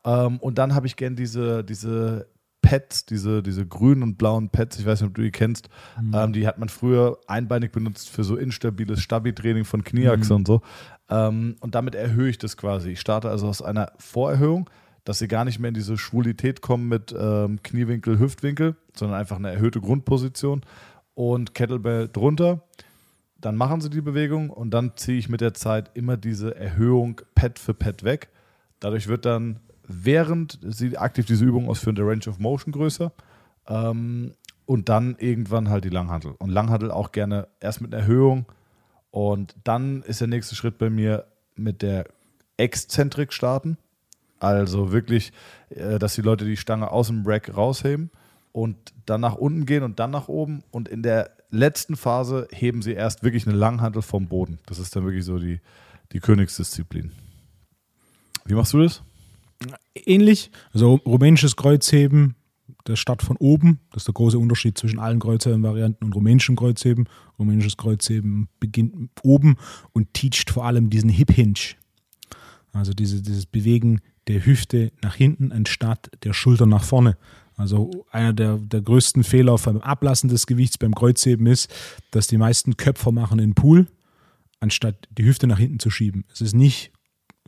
Ähm, und dann habe ich gern diese, diese Pads, diese, diese grünen und blauen Pads, ich weiß nicht, ob du die kennst, ähm, die hat man früher einbeinig benutzt für so instabiles Stabi-Training von Knieachse und so. Ähm, und damit erhöhe ich das quasi. Ich starte also aus einer Vorerhöhung, dass sie gar nicht mehr in diese Schwulität kommen mit ähm, Kniewinkel, Hüftwinkel, sondern einfach eine erhöhte Grundposition und Kettlebell drunter. Dann machen sie die Bewegung und dann ziehe ich mit der Zeit immer diese Erhöhung Pad für Pad weg. Dadurch wird dann, während sie aktiv diese Übung ausführen, der Range of Motion größer. Ähm, und dann irgendwann halt die Langhantel. Und Langhantel auch gerne erst mit einer Erhöhung. Und dann ist der nächste Schritt bei mir mit der Exzentrik starten. Also wirklich, äh, dass die Leute die Stange aus dem Rack rausheben und dann nach unten gehen und dann nach oben. Und in der letzten Phase heben sie erst wirklich eine Langhantel vom Boden. Das ist dann wirklich so die, die Königsdisziplin. Wie machst du das? Ähnlich. Also rumänisches Kreuzheben, der Start von oben. Das ist der große Unterschied zwischen allen Kreuzheben-Varianten und rumänischen Kreuzheben. Rumänisches Kreuzheben beginnt oben und teacht vor allem diesen Hip Hinge. Also diese, dieses Bewegen der Hüfte nach hinten anstatt der Schulter nach vorne. Also einer der, der größten Fehler beim Ablassen des Gewichts beim Kreuzheben ist, dass die meisten Köpfer machen in Pool, anstatt die Hüfte nach hinten zu schieben. Es ist nicht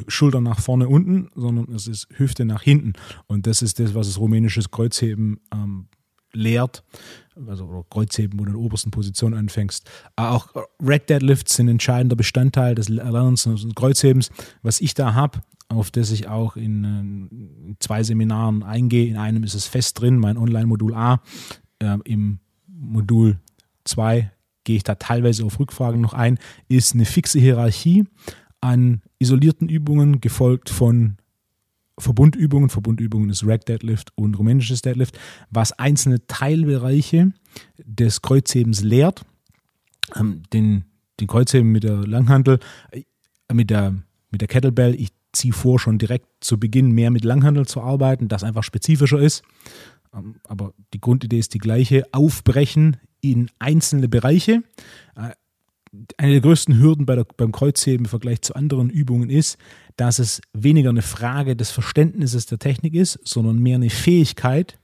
Schulter nach vorne unten, sondern es ist Hüfte nach hinten. Und das ist das, was das rumänisches Kreuzheben ähm, lehrt. Also Kreuzheben, wo du in der obersten Position anfängst. Aber auch Rack Deadlifts sind entscheidender Bestandteil des Erlernens des Kreuzhebens. Was ich da habe, auf das ich auch in, äh, in zwei Seminaren eingehe. In einem ist es fest drin, mein Online-Modul A. Äh, Im Modul 2 gehe ich da teilweise auf Rückfragen noch ein, ist eine fixe Hierarchie an isolierten Übungen, gefolgt von Verbundübungen. Verbundübungen ist Rack Deadlift und rumänisches Deadlift, was einzelne Teilbereiche des Kreuzhebens lehrt. Ähm, den, den Kreuzheben mit der Langhantel, äh, mit der, mit der Kettlebell, ich ziehe vor, schon direkt zu Beginn mehr mit Langhantel zu arbeiten, das einfach spezifischer ist. Ähm, aber die Grundidee ist die gleiche, aufbrechen in einzelne Bereiche. Eine der größten Hürden bei der, beim Kreuzheben im Vergleich zu anderen Übungen ist, dass es weniger eine Frage des Verständnisses der Technik ist, sondern mehr eine Fähigkeit,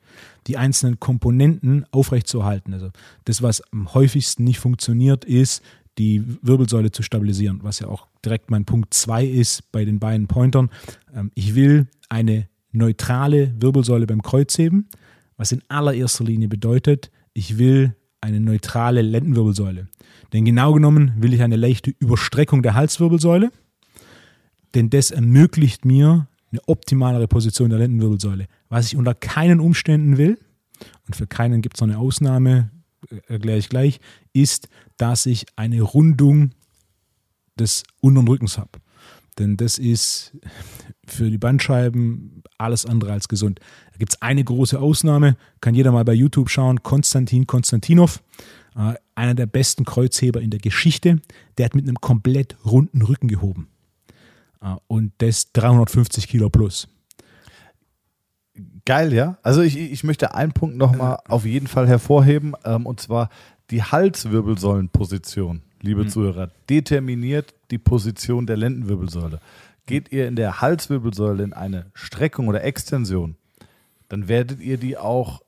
die einzelnen Komponenten aufrechtzuerhalten. Also das, was am häufigsten nicht funktioniert, ist, die Wirbelsäule zu stabilisieren, was ja auch direkt mein Punkt 2 ist bei den beiden Pointern. Ähm, ich will eine neutrale Wirbelsäule beim Kreuzheben, was in allererster Linie bedeutet, ich will eine neutrale Lendenwirbelsäule. Denn genau genommen will ich eine leichte Überstreckung der Halswirbelsäule, denn das ermöglicht mir eine optimalere Position der Lendenwirbelsäule. Was ich unter keinen Umständen will, und für keinen gibt es noch eine Ausnahme, äh, erkläre ich gleich, ist, dass ich eine Rundung des unteren Rückens habe. Denn das ist für die Bandscheiben alles andere als gesund. Da gibt es eine große Ausnahme, kann jeder mal bei YouTube schauen, Konstantin Konstantinov, äh, einer der besten Kreuzheber in der Geschichte, der hat mit einem komplett runden Rücken gehoben. Äh, und das 350 Kilo plus. Geil, ja. Also ich, ich möchte einen Punkt nochmal auf jeden Fall hervorheben, ähm, und zwar die Halswirbelsäulenposition, liebe mhm. Zuhörer, determiniert die Position der Lendenwirbelsäule. Geht ihr in der Halswirbelsäule in eine Streckung oder Extension, dann werdet ihr die auch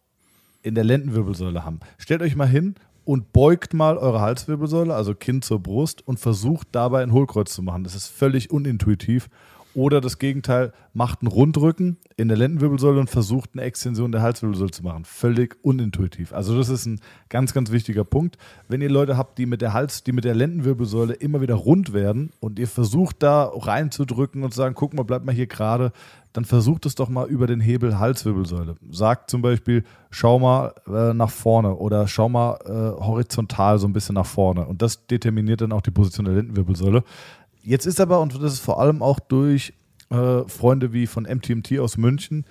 in der Lendenwirbelsäule haben. Stellt euch mal hin und beugt mal eure Halswirbelsäule, also Kinn zur Brust, und versucht dabei ein Hohlkreuz zu machen. Das ist völlig unintuitiv oder das Gegenteil, macht einen Rundrücken in der Lendenwirbelsäule und versucht eine Extension der Halswirbelsäule zu machen. Völlig unintuitiv. Also das ist ein ganz, ganz wichtiger Punkt. Wenn ihr Leute habt, die mit der Hals, die mit der Lendenwirbelsäule immer wieder rund werden und ihr versucht da reinzudrücken und zu sagen, guck mal, bleib mal hier gerade, dann versucht es doch mal über den Hebel Halswirbelsäule. Sagt zum Beispiel, schau mal äh, nach vorne oder schau mal äh, horizontal so ein bisschen nach vorne. Und das determiniert dann auch die Position der Lendenwirbelsäule. Jetzt ist aber, und das ist vor allem auch durch äh, Freunde wie von MTMT aus München,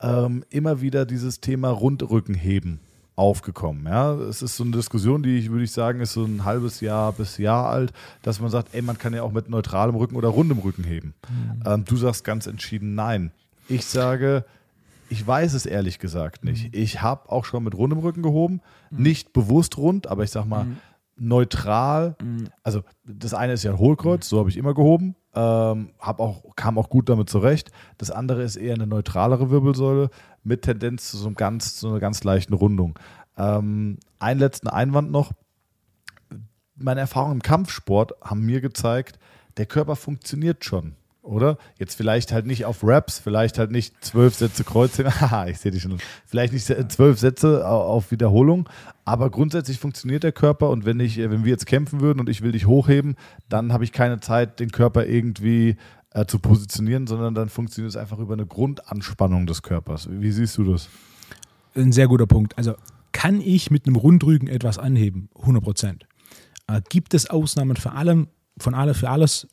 ähm, immer wieder dieses Thema Rundrückenheben aufgekommen. Ja, es ist so eine Diskussion, die ich würde ich sagen, ist so ein halbes Jahr bis Jahr alt, dass man sagt, ey, man kann ja auch mit neutralem Rücken oder rundem Rücken heben. Mhm. Ähm, du sagst ganz entschieden nein. Ich sage, ich weiß es ehrlich gesagt nicht. Mhm. Ich habe auch schon mit rundem Rücken gehoben, mhm. nicht bewusst rund, aber ich sag mal, mhm neutral. Mhm. Also das eine ist ja ein Hohlkreuz, so habe ich immer gehoben. Ähm, auch, kam auch gut damit zurecht. Das andere ist eher eine neutralere Wirbelsäule mit Tendenz zu so, einem ganz, zu einer ganz leichten Rundung. Ähm, einen letzten Einwand noch. Meine Erfahrungen im Kampfsport haben mir gezeigt, der Körper funktioniert schon oder? Jetzt vielleicht halt nicht auf Raps, vielleicht halt nicht zwölf Sätze Kreuzheben, haha, ich sehe dich schon. Vielleicht nicht zwölf Sätze auf Wiederholung, aber grundsätzlich funktioniert der Körper und wenn ich, wenn wir jetzt kämpfen würden und ich will dich hochheben, dann habe ich keine Zeit, den Körper irgendwie äh, zu positionieren, sondern dann funktioniert es einfach über eine Grundanspannung des Körpers. Wie siehst du das? Ein sehr guter Punkt. Also kann ich mit einem Rundrücken etwas anheben? 100 Prozent. Äh, gibt es Ausnahmen für allem, von alle, für alles,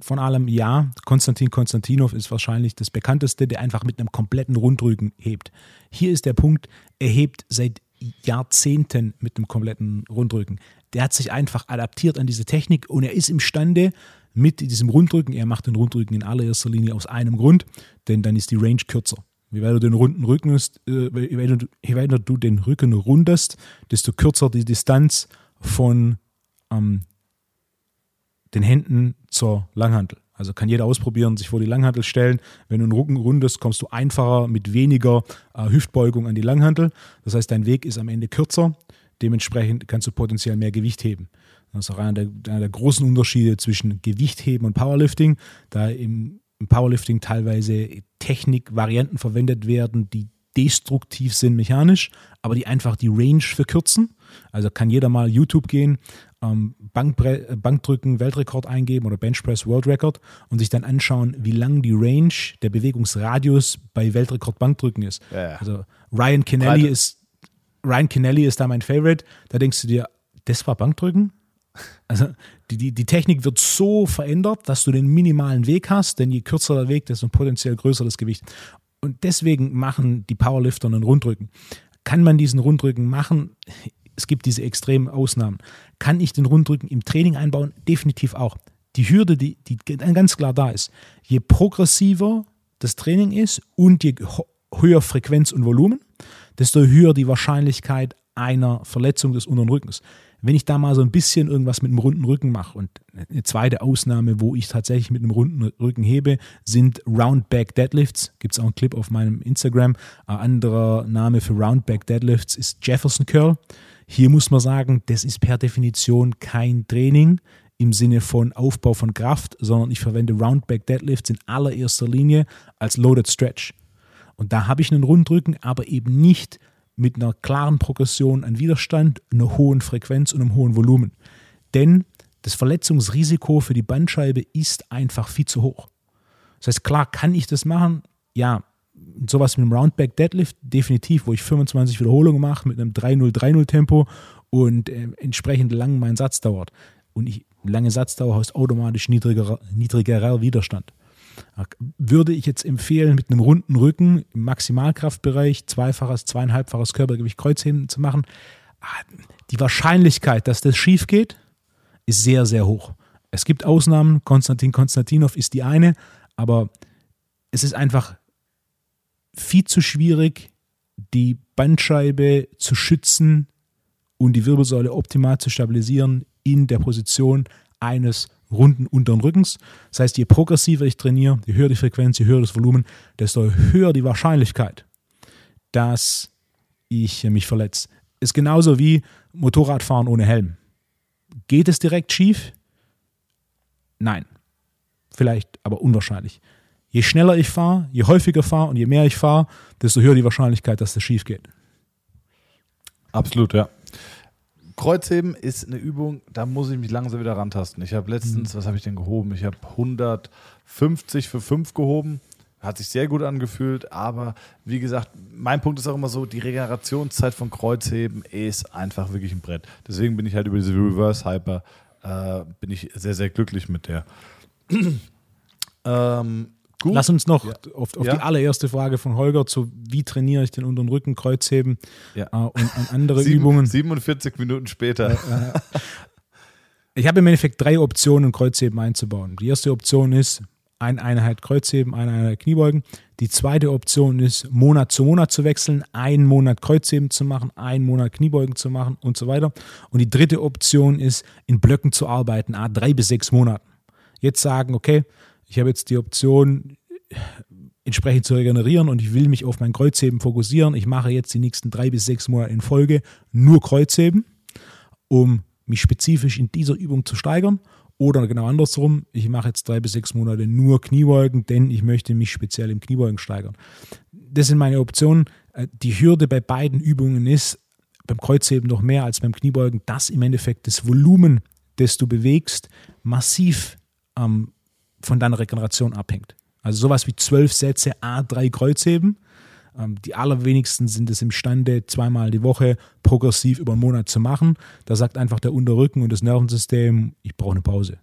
von allem ja. Konstantin Konstantinov ist wahrscheinlich das bekannteste, der einfach mit einem kompletten Rundrücken hebt. Hier ist der Punkt, er hebt seit Jahrzehnten mit einem kompletten Rundrücken. Der hat sich einfach adaptiert an diese Technik und er ist imstande, mit diesem Rundrücken, er macht den Rundrücken in allererster Linie aus einem Grund, denn dann ist die Range kürzer. Je weiter du den runden Rücken ist, äh, je, weiter du, den Rücken rundest, desto kürzer die Distanz von ähm, den Händen zur Langhantel. Also kann jeder ausprobieren, sich vor die Langhantel stellen. Wenn du einen Rücken rundest, kommst du einfacher mit weniger äh, Hüftbeugung an die Langhantel. Das heißt, dein Weg ist am Ende kürzer. Dementsprechend kannst du potenziell mehr Gewicht heben. Das ist auch einer der, einer der großen Unterschiede zwischen Gewichtheben und Powerlifting, da im, im Powerlifting teilweise Technikvarianten verwendet werden, die destruktiv sind mechanisch, aber die einfach die Range verkürzen. Also kann jeder mal YouTube gehen, ähm, Bankbre Bankdrücken Weltrekord eingeben oder Benchpress World Record und sich dann anschauen, wie lang die Range, der Bewegungsradius bei Weltrekord Bankdrücken ist. Ja, ja. Also Ryan Kennelly ist Ryan Kennelly ist da mein Favorite. Da denkst du dir, das war Bankdrücken? Also die, die, die Technik wird so verändert, dass du den minimalen Weg hast, denn je kürzer der Weg, desto potenziell größer das Gewicht. Und deswegen machen die Powerlifter einen Rundrücken. Kann man diesen Rundrücken machen? Es gibt diese extremen Ausnahmen. Kann ich den Rundrücken im Training einbauen? Definitiv auch. Die Hürde, die, die ganz klar da ist, je progressiver das Training ist und je höher Frequenz und Volumen, desto höher die Wahrscheinlichkeit einer Verletzung des unteren Rückens. Wenn ich da mal so ein bisschen irgendwas mit einem runden Rücken mache und eine zweite Ausnahme, wo ich tatsächlich mit einem runden Rücken hebe, sind Roundback Deadlifts. Gibt es auch einen Clip auf meinem Instagram. Ein anderer Name für Roundback Deadlifts ist Jefferson Curl. Hier muss man sagen, das ist per Definition kein Training im Sinne von Aufbau von Kraft, sondern ich verwende Roundback Deadlifts in allererster Linie als Loaded Stretch. Und da habe ich einen Rundrücken, aber eben nicht mit einer klaren Progression an Widerstand, einer hohen Frequenz und einem hohen Volumen. Denn das Verletzungsrisiko für die Bandscheibe ist einfach viel zu hoch. Das heißt, klar kann ich das machen. Ja, sowas mit einem Roundback Deadlift definitiv, wo ich 25 Wiederholungen mache mit einem 3-0-3-0 Tempo und äh, entsprechend lang mein Satz dauert. Und ich, lange Satzdauer heißt automatisch niedrigerer, niedrigerer Widerstand. Würde ich jetzt empfehlen, mit einem runden Rücken im Maximalkraftbereich zweifaches, zweieinhalbfaches Körpergewicht Kreuzheben zu machen? Ah, die Wahrscheinlichkeit, dass das schief geht, ist sehr, sehr hoch. Es gibt Ausnahmen, Konstantin Konstantinov ist die eine, aber es ist einfach viel zu schwierig, die Bandscheibe zu schützen und die Wirbelsäule optimal zu stabilisieren in der Position eines runden unteren Rückens. Das heißt, je progressiver ich trainiere, je höher die Frequenz, je höher das Volumen, desto höher die Wahrscheinlichkeit, dass ich mich verletze. Ist genauso wie Motorradfahren ohne Helm. Geht es direkt schief? Nein. Vielleicht, aber unwahrscheinlich. Je schneller ich fahre, je häufiger fahre und je mehr ich fahre, desto höher die Wahrscheinlichkeit, dass das schief geht. Absolut, ja. Kreuzheben ist eine Übung, da muss ich mich langsam wieder rantasten. Ich habe letztens, mhm. was habe ich denn gehoben? Ich habe 150 für 5 gehoben. Hat sich sehr gut angefühlt, aber wie gesagt, mein Punkt ist auch immer so, die Regenerationszeit von Kreuzheben ist einfach wirklich ein Brett. Deswegen bin ich halt über diese Reverse Hyper, äh, bin ich sehr, sehr glücklich mit der. ähm, Gut. Lass uns noch ja. auf, auf ja. die allererste Frage von Holger zu, wie trainiere ich den unteren Rücken, Kreuzheben ja. äh, und, und, andere Sieben, Übungen. 47 Minuten später. Äh, ich habe im Endeffekt drei Optionen, Kreuzheben einzubauen. Die erste Option ist eine Einheit Kreuzheben, eine Einheit Kniebeugen. Die zweite Option ist, Monat zu Monat zu wechseln, einen Monat Kreuzheben zu machen, einen Monat Kniebeugen zu machen und so weiter. Und die dritte Option ist, in Blöcken zu arbeiten, a drei bis sechs Monaten. Jetzt sagen, okay, ich habe jetzt die Option, entsprechend zu regenerieren und ich will mich auf mein Kreuzheben fokussieren. Ich mache jetzt die nächsten drei bis sechs Monate in Folge nur Kreuzheben, um mich spezifisch in dieser Übung zu steigern. Oder genau andersrum, ich mache jetzt drei bis sechs Monate nur Kniebeugen, denn ich möchte mich speziell im Kniebeugen steigern. Das sind meine Optionen. Äh, die Hürde bei beiden Übungen ist, beim Kreuzheben noch mehr als beim Kniebeugen, dass im Endeffekt das Volumen, das du bewegst, massiv ähm, von deiner Regeneration abhängt. Also sowas wie zwölf Sätze A3 Kreuzheben. Ähm, die allerwenigsten sind es imstande, zweimal die Woche progressiv über einen Monat zu machen. Da sagt einfach der Unterrücken und das Nervensystem, ich brauche eine Pause.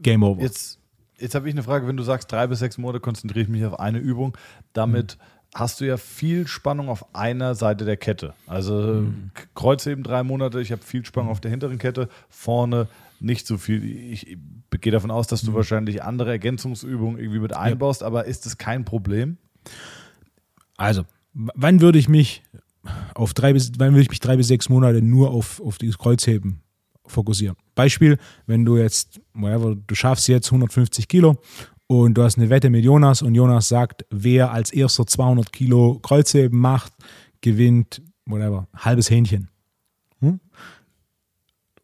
Game over. Jetzt, jetzt habe ich eine Frage, wenn du sagst, drei bis sechs Monate konzentriere ich mich auf eine Übung, damit mhm hast du ja viel Spannung auf einer Seite der Kette. Also mhm. Kreuzheben drei Monate, ich habe viel Spannung auf der hinteren Kette, vorne nicht so viel. Ich gehe davon aus, dass du mhm. wahrscheinlich andere Ergänzungsübungen irgendwie mit einbaust, ja. aber ist das kein Problem? Also, wann würde ich mich auf drei bis, wann würde ich mich drei bis sechs Monate nur auf, auf dieses Kreuzheben fokussieren? Beispiel, wenn du jetzt, whatever, du schaffst jetzt 150 Kilo und du hast eine Wette mit Jonas und Jonas sagt, wer als erster 200 Kilo Kreuzheben macht, gewinnt, whatever, halbes Hähnchen.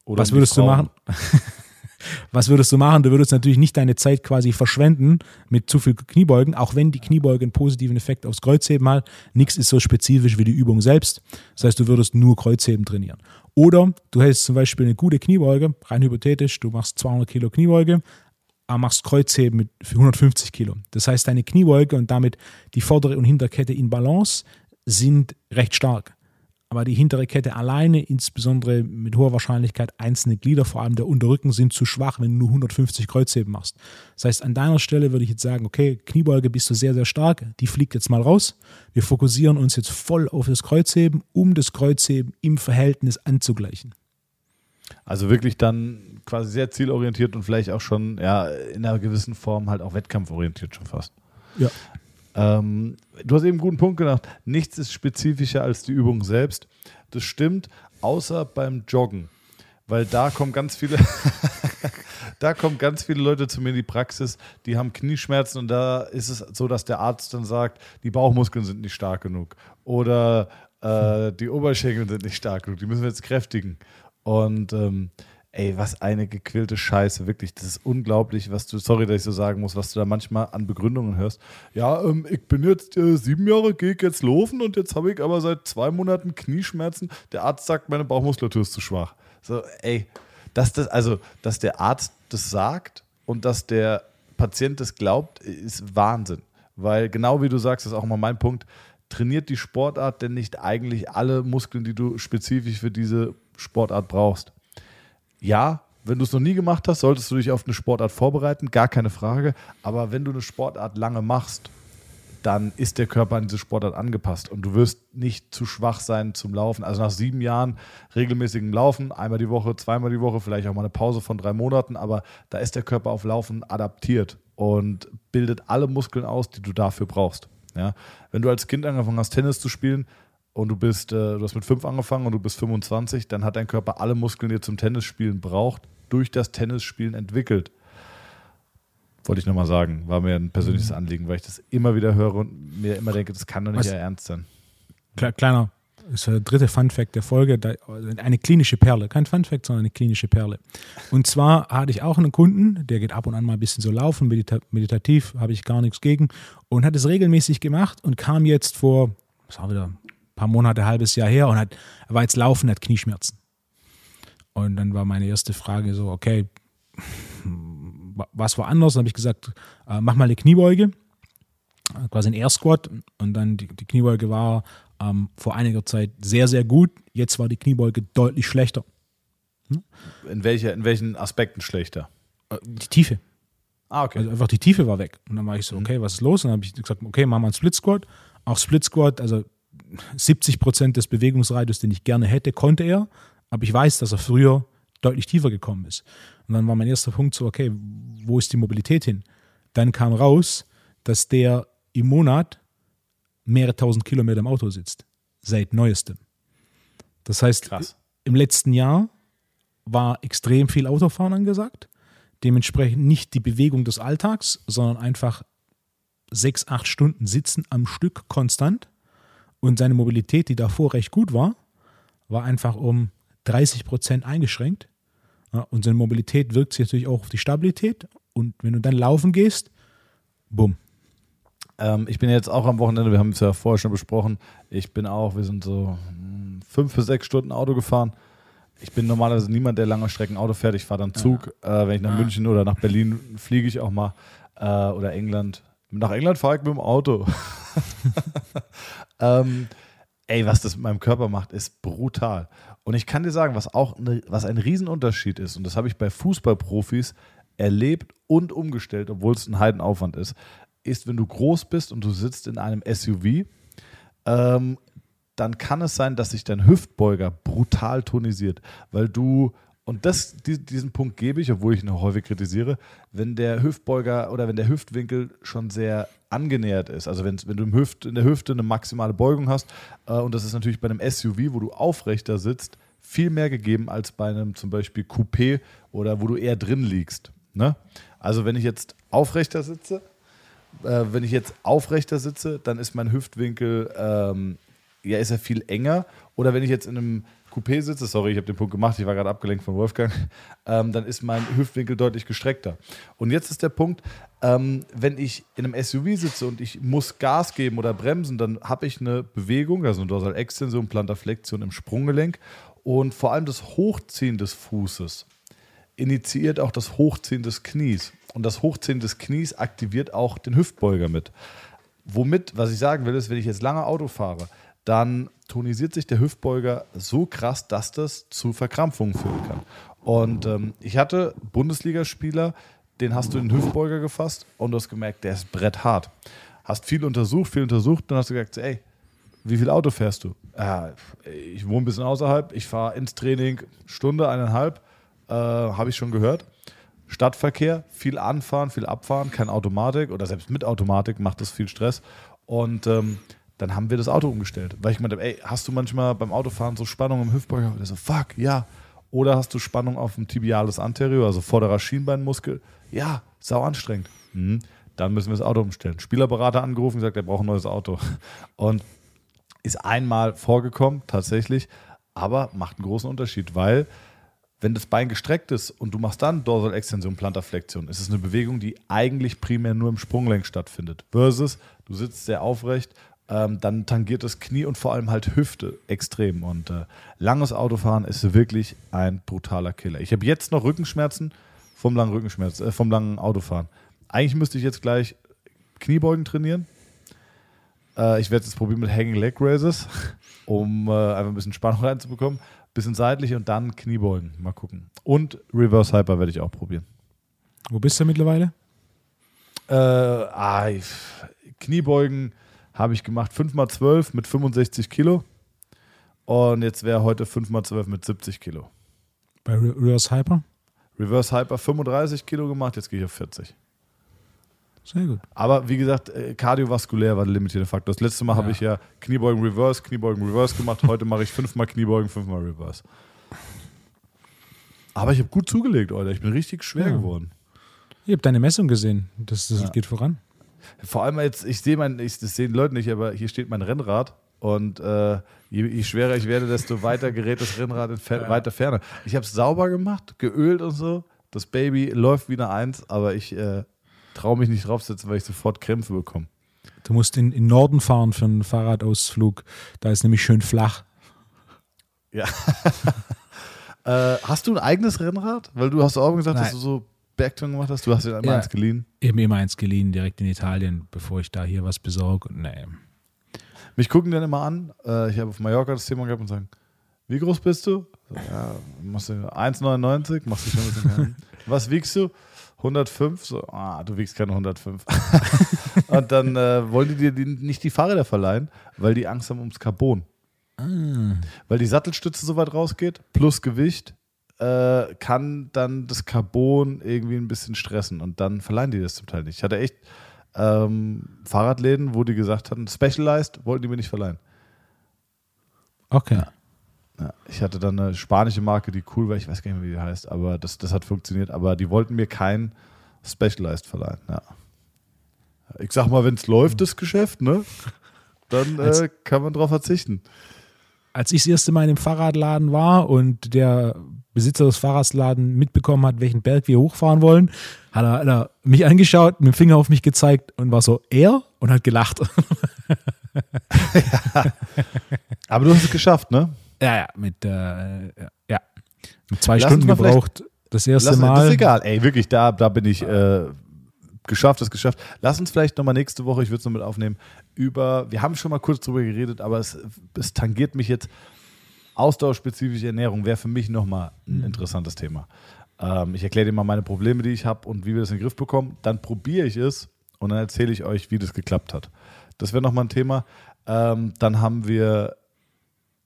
Hm? Was würdest du machen? Was würdest du machen? Du würdest natürlich nicht deine Zeit quasi verschwenden mit zu viel Kniebeugen, auch wenn die Kniebeuge einen positiven Effekt aufs Kreuzheben hat. Nichts ist so spezifisch wie die Übung selbst. Das heißt, du würdest nur Kreuzheben trainieren. Oder du hättest zum Beispiel eine gute Kniebeuge, rein hypothetisch, du machst 200 Kilo Kniebeuge, aber machst Kreuzheben mit 150 Kilo. Das heißt, deine Kniebeuge und damit die vordere und Hinterkette in Balance sind recht stark aber die hintere Kette alleine, insbesondere mit hoher Wahrscheinlichkeit einzelne Glieder, vor allem der Unterrücken, sind zu schwach, wenn du nur 150 Kreuzheben machst. Das heißt, an deiner Stelle würde ich jetzt sagen, okay, Kniebeuge bist du sehr, sehr stark, die fliegt jetzt mal raus. Wir fokussieren uns jetzt voll auf das Kreuzheben, um das Kreuzheben im Verhältnis anzugleichen. Also wirklich dann quasi sehr zielorientiert und vielleicht auch schon ja, in einer gewissen Form halt auch wettkampforientiert schon fast. Ja. Ähm, du hast eben einen guten Punkt gemacht. Nichts ist spezifischer als die Übung selbst. Das stimmt, außer beim Joggen. Weil da kommen ganz viele, da kommen ganz viele Leute zu mir in die Praxis, die haben Knieschmerzen und da ist es so, dass der Arzt dann sagt, die Bauchmuskeln sind nicht stark genug. Oder äh, die Oberschenkel sind nicht stark genug, die müssen wir jetzt kräftigen. Und ähm, ey, was eine gequillte Scheiße, wirklich. Das ist unglaublich, was du, sorry, dass ich so sagen muss, was du da manchmal an Begründungen hörst. Ja, ähm, ich bin jetzt äh, sieben Jahre, gehe jetzt laufen und jetzt habe ich aber seit zwei Monaten Knieschmerzen. Der Arzt sagt, meine Bauchmuskulatur ist zu schwach. So, ey, dass das, also, dass der Arzt das sagt und dass der Patient das glaubt, ist Wahnsinn. Weil genau wie du sagst, ist auch mal mein Punkt, trainiert die Sportart denn nicht eigentlich alle Muskeln, die du spezifisch für diese Sportart brauchst? Ja, wenn du es noch nie gemacht hast, solltest du dich auf eine Sportart vorbereiten, gar keine Frage. Aber wenn du eine Sportart lange machst, dann ist der Körper an diese Sportart angepasst und du wirst nicht zu schwach sein zum Laufen. Also nach sieben Jahren regelmäßigem Laufen, einmal die Woche, zweimal die Woche, vielleicht auch mal eine Pause von drei Monaten, aber da ist der Körper auf Laufen adaptiert und bildet alle Muskeln aus, die du dafür brauchst. Ja? Wenn du als Kind angefangen hast, Tennis zu spielen und du bist, äh, du hast mit fünf angefangen und du bist 25, dann hat dein Körper alle Muskeln, die er zum Tennisspielen braucht, durch das Tennisspielen entwickelt. Wollte ich nochmal sagen, war mir ein persönliches Mhm. Anliegen, weil ich das immer wieder höre und mir immer denke, das kann doch nicht Was- ihr Ernst sein. Kle- Kleiner, ist der dritte Fun-Fact der Folge, eine klinische Perle. Kein Fun-Fact, sondern eine klinische Perle. Und zwar hatte ich auch einen Kunden, der geht ab und an mal ein bisschen so laufen, medita meditativ, habe ich gar nichts gegen, und hat es regelmäßig gemacht und kam jetzt vor, das war wieder paar Monate, halbes Jahr her, und hat, er war jetzt laufen, hat Knieschmerzen. Und dann war meine erste Frage so, okay, wa- was war anders? Dann habe ich gesagt, äh, mach mal eine Kniebeuge quasi ein Air Squat und dann die, die Kniebeuge war ähm, vor einiger Zeit sehr, sehr gut. Jetzt war die Kniebeuge deutlich schlechter. In, welcher, in welchen Aspekten schlechter? Äh, Die Tiefe. Ah, okay. Also einfach die Tiefe war weg. Und dann war ich so, okay, was ist los? Und dann habe ich gesagt, okay, machen wir einen Split Squat. Auch Split Squat, also 70 Prozent des Bewegungsradius, den ich gerne hätte, konnte er. Aber ich weiß, dass er früher deutlich tiefer gekommen ist. Und dann war mein erster Punkt so, okay, wo ist die Mobilität hin? Dann kam raus, dass der im Monat mehrere tausend Kilometer im Auto sitzt. Seit neuestem. Das heißt, Krass. im letzten Jahr war extrem viel Autofahren angesagt. Dementsprechend nicht die Bewegung des Alltags, sondern einfach sechs, acht Stunden sitzen am Stück konstant. Und seine Mobilität, die davor recht gut war, war einfach um 30 Prozent eingeschränkt. Ja, und seine Mobilität wirkt sich natürlich auch auf die Stabilität. Und wenn du dann laufen gehst, bumm. Ähm, ich bin jetzt auch am Wochenende, wir haben es ja vorher schon besprochen. Ich bin auch, wir sind so hm, fünf bis sechs Stunden Auto gefahren. Ich bin normalerweise niemand, der lange Strecken Auto fährt. Ich fahre dann Zug. Äh, wenn ich nach München oder nach Berlin fliege ich auch mal. Äh, oder England. Nach England fahre ich mit dem Auto. ähm, ey, was das mit meinem Körper macht, ist brutal. Und ich kann dir sagen, was auch ne, was ein Riesenunterschied ist, und das habe ich bei Fußballprofis erlebt und umgestellt, obwohl es ein Heidenaufwand ist, ist, wenn du groß bist und du sitzt in einem SUV, ähm, dann kann es sein, dass sich dein Hüftbeuger brutal tonisiert, weil du und das, die, diesen Punkt gebe ich, obwohl ich ihn häufig kritisiere, wenn der Hüftbeuger oder wenn der Hüftwinkel schon sehr angenähert ist, also wenn, wenn du im Hüft, in der Hüfte eine maximale Beugung hast, äh, und das ist natürlich bei einem SUV, wo du aufrechter sitzt, viel mehr gegeben als bei einem zum Beispiel Coupé oder wo du eher drin liegst. Ne? Also wenn ich jetzt aufrechter sitze, äh, wenn ich jetzt aufrechter sitze, dann ist mein Hüftwinkel, ähm, ja, ist er viel enger. Oder wenn ich jetzt in einem Coupé sitze, sorry, ich habe den Punkt gemacht, ich war gerade abgelenkt von Wolfgang, ähm, dann ist mein Hüftwinkel deutlich gestreckter. Und jetzt ist der Punkt, ähm, wenn ich in einem SUV sitze und ich muss Gas geben oder bremsen, dann habe ich eine Bewegung, also eine Dorsalextension, Plantarflexion im Sprunggelenk und vor allem das Hochziehen des Fußes initiiert auch das Hochziehen des Knies. Und das Hochziehen des Knies aktiviert auch den Hüftbeuger mit. Womit, was ich sagen will, ist, wenn ich jetzt lange Auto fahre, dann tonisiert sich der Hüftbeuger so krass, dass das zu Verkrampfungen führen kann. Und ähm, ich hatte Bundesligaspieler, den hast du in den Hüftbeuger gefasst und du hast gemerkt, der ist bretthart. Hast viel untersucht, viel untersucht, dann hast du gesagt, ey, wie viel Auto fährst du? Ja, ich wohne ein bisschen außerhalb, ich fahre ins Training Stunde, eineinhalb, äh, habe ich schon gehört. Stadtverkehr, viel anfahren, viel abfahren, kein Automatik oder selbst mit Automatik macht das viel Stress. Und ähm, dann haben wir das Auto umgestellt. Weil ich meinte, ey, hast du manchmal beim Autofahren so Spannung im Hüftbeuger? Und der so, fuck, ja. Oder hast du Spannung auf dem Tibialis anterior, also vorderer Schienbeinmuskel? Ja, sau anstrengend. Mhm. Dann müssen wir das Auto umstellen. Spielerberater angerufen, gesagt, er braucht ein neues Auto. Und ist einmal vorgekommen, tatsächlich, aber macht einen großen Unterschied, weil wenn das Bein gestreckt ist und du machst dann Dorsalextension, Plantarflexion, ist es eine Bewegung, die eigentlich primär nur im Sprunggelenk stattfindet. Versus, du sitzt sehr aufrecht, ähm, dann tangiert das Knie und vor allem halt Hüfte extrem. Und äh, langes Autofahren ist wirklich ein brutaler Killer. Ich habe jetzt noch Rückenschmerzen vom langen Rückenschmerz, äh, vom langen Autofahren. Eigentlich müsste ich jetzt gleich Kniebeugen trainieren. Äh, ich werde es jetzt probieren mit Hanging Leg Raises, um äh, einfach ein bisschen Spannung reinzubekommen bisschen seitlich und dann Kniebeugen. Mal gucken. Und Reverse Hyper werde ich auch probieren. Wo bist du mittlerweile? Äh, ah, Kniebeugen habe ich gemacht 5x12 mit 65 Kilo. Und jetzt wäre heute 5x12 mit 70 Kilo. Bei Reverse Hyper? Reverse Hyper 35 Kilo gemacht, jetzt gehe ich auf 40. Sehr gut. Aber wie gesagt, äh, kardiovaskulär war der limitierende Faktor. Das letzte Mal ja. habe ich ja Kniebeugen Reverse, Kniebeugen Reverse gemacht. Heute mache ich fünfmal Kniebeugen, fünfmal Reverse. Aber ich habe gut zugelegt, Alter. Ich bin richtig schwer ja. geworden. Ich habe deine Messung gesehen. Das, das ja. geht voran. Vor allem jetzt, ich sehe mein, ich, das sehen Leute nicht, aber hier steht mein Rennrad. Und äh, je, je, schwerer ich werde, desto weiter gerät das Rennrad in fer weiter Ferne. Ich habe es sauber gemacht, geölt und so. Das Baby läuft wie eine Eins, aber ich äh, traue mich nicht draufsetzen, weil ich sofort Krämpfe bekomme. Du musst in, in Norden fahren für einen Fahrradausflug. Da ist nämlich schön flach. Ja. äh, hast du ein eigenes Rennrad? Weil du hast auch gesagt, Nein. dass du so Bergtouren gemacht hast. Du hast dir einmal ja, eins geliehen. Eben immer eins geliehen, direkt in Italien, bevor ich da hier was besorge. Nee. Mich gucken dann immer an. Äh, ich habe auf Mallorca das Thema gehabt und sagen, wie groß bist du? Ja, machst du 1,99, machst du schon ein bisschen. Was wiegst du? 105, so, ah, du wiegst keine 105. und dann äh, wollen die dir die, nicht die Fahrräder verleihen, weil die Angst haben ums Carbon. Ah. Weil die Sattelstütze so weit rausgeht, plus Gewicht, äh, kann dann das Carbon irgendwie ein bisschen stressen und dann verleihen die das zum Teil nicht. Ich hatte echt ähm, Fahrradläden, wo die gesagt hatten, Specialized wollten die mir nicht verleihen. Okay. Ja. Ja, ich hatte dann eine spanische Marke, die cool war, ich weiß gar nicht mehr, wie die heißt, aber das, das hat funktioniert. Aber die wollten mir kein Specialized verleihen. Ja. Ich sag mal, wenn es läuft, das Geschäft, ne, dann äh, kann man drauf verzichten. Als ich das erste Mal in dem Fahrradladen war und der Besitzer des Fahrradladens mitbekommen hat, welchen Berg wir hochfahren wollen, hat er, hat er mich angeschaut, mit dem Finger auf mich gezeigt und war so, er? Und hat gelacht. ja. Aber du hast es geschafft, ne? Ja, ja, mit, äh, ja, mit zwei lass Stunden gebraucht. Das erste lass, Mal. Das ist egal, ey, wirklich, da, da bin ich äh, geschafft, das geschafft. Lass uns vielleicht nochmal nächste Woche, ich würde es noch mit aufnehmen, über, wir haben schon mal kurz drüber geredet, aber es, es tangiert mich jetzt. Ausdauerspezifische Ernährung wäre für mich nochmal ein mhm. interessantes Thema. Ähm, ich erkläre dir mal meine Probleme, die ich habe und wie wir das in den Griff bekommen. Dann probiere ich es und dann erzähle ich euch, wie das geklappt hat. Das wäre nochmal ein Thema. Ähm, dann haben wir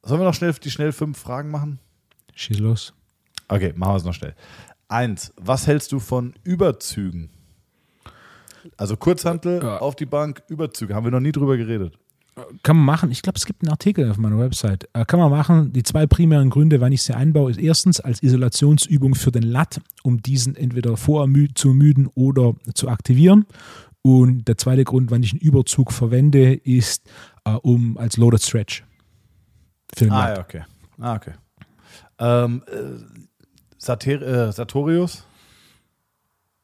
Sollen wir noch schnell die schnell fünf Fragen machen? Schieß los. Okay, machen wir es noch schnell. Eins, was hältst du von Überzügen? Also Kurzhantel ja. auf die Bank, Überzüge. Haben wir noch nie drüber geredet. Kann man machen. Ich glaube, es gibt einen Artikel auf meiner Website. Äh, kann man machen. Die zwei primären Gründe, wann ich sie einbaue, ist erstens als Isolationsübung für den Lat, um diesen entweder zu ermüden oder zu aktivieren. Und der zweite Grund, wann ich einen Überzug verwende, ist äh, um als Loaded Stretch. Film ah, ja, okay. Ah, okay. Ähm, äh, Satir äh, Sartorius?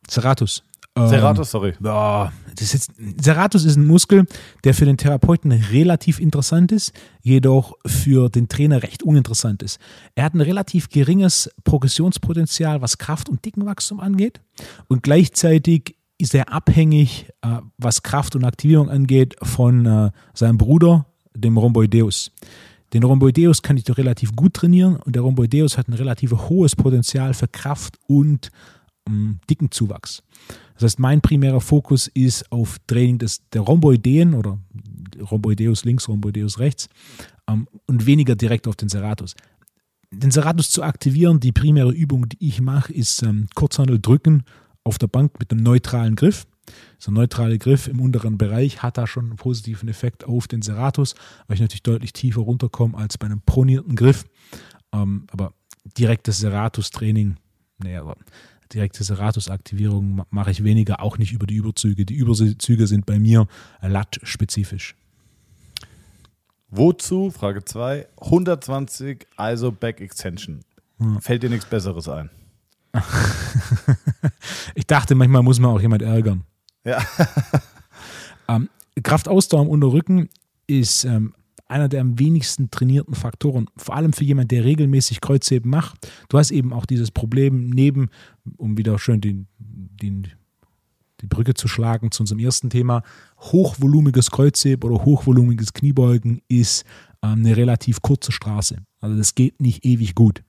Serratus. Serratus, sorry. Ähm, ja, das ist Serratus ist ein Muskel, der für den Therapeuten relativ interessant ist, jedoch für den Trainer recht uninteressant ist. Er hat ein relativ geringes Progressionspotenzial, was Kraft- und Dickenwachstum angeht. Und gleichzeitig ist er abhängig, äh, was Kraft und Aktivierung angeht, von äh, seinem Bruder, dem Rhomboideus. Den Rhomboideus kann ich doch relativ gut trainieren und der Rhomboideus hat ein relativ hohes Potenzial für Kraft und ähm, dicken Zuwachs. Das heißt, mein primärer Fokus ist auf Training des, der Rhomboideen oder Rhomboideus links, Rhomboideus rechts ähm, und weniger direkt auf den Serratus. den Serratus zu aktivieren, die primäre Übung, die ich mache, ist ähm, Kurzhandel drücken auf der Bank mit einem neutralen Griff. So ein neutraler Griff im unteren Bereich hat da schon einen positiven Effekt auf den Serratus, weil ich natürlich deutlich tiefer runterkomme als bei einem pronierten Griff. Ähm, aber direktes Serratus-Training, naja, direkte Serratus-Aktivierung mache ich weniger, auch nicht über die Überzüge. Die Überzüge sind bei mir lat-spezifisch. Wozu, Frage 2, 120 ISO Back Extension? Hm. Fällt dir nichts Besseres ein? ich dachte, manchmal muss man auch jemand ärgern. Ja. ähm, Kraftausdauer im Unterrücken ist ähm, einer der am wenigsten trainierten Faktoren, vor allem für jemanden, der regelmäßig Kreuzheben macht. Du hast eben auch dieses Problem neben, um wieder schön den, den, die Brücke zu schlagen zu unserem ersten Thema, hochvolumiges Kreuzheben oder hochvolumiges Kniebeugen ist ähm, eine relativ kurze Straße. Also das geht nicht ewig gut.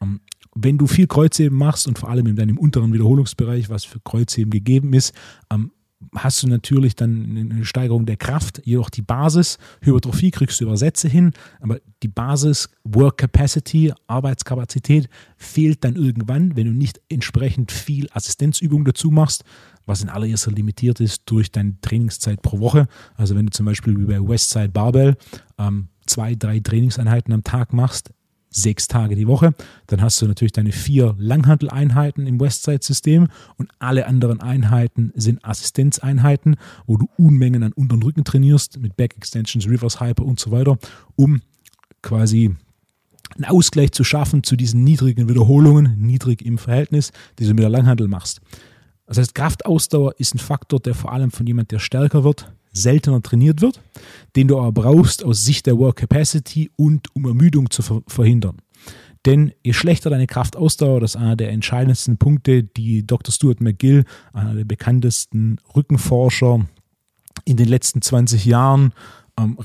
Ähm, wenn du viel Kreuzheben machst und vor allem in deinem unteren Wiederholungsbereich, was für Kreuzheben gegeben ist, ähm, hast du natürlich dann eine Steigerung der Kraft, jedoch die Basis, Hypertrophie kriegst du über Sätze hin, aber die Basis, Work Capacity, Arbeitskapazität fehlt dann irgendwann, wenn du nicht entsprechend viel Assistenzübung dazu machst, was in allererster limitiert ist durch deine Trainingszeit pro Woche. Also wenn du zum Beispiel wie bei Westside Barbell ähm, zwei, drei Trainingseinheiten am Tag machst, sechs Tage die Woche. Dann hast du natürlich deine vier Langhanteleinheiten im Westside-System und alle anderen Einheiten sind Assistenzeinheiten, wo du Unmengen an unteren Rücken trainierst mit Back Extensions, Reverse Hyper und so weiter, um quasi einen Ausgleich zu schaffen zu diesen niedrigen Wiederholungen, niedrig im Verhältnis, die du mit der Langhantel machst. Das heißt, Kraftausdauer ist ein Faktor, der vor allem von jemand, der stärker wird, seltener trainiert wird, den du aber brauchst aus Sicht der Work Capacity und um Ermüdung zu ver verhindern. Denn je schlechter deine Kraftausdauer, das ist einer der entscheidendsten Punkte, die Dr. Stuart McGill, einer der bekanntesten Rückenforscher in den letzten 20 Jahren, ähm,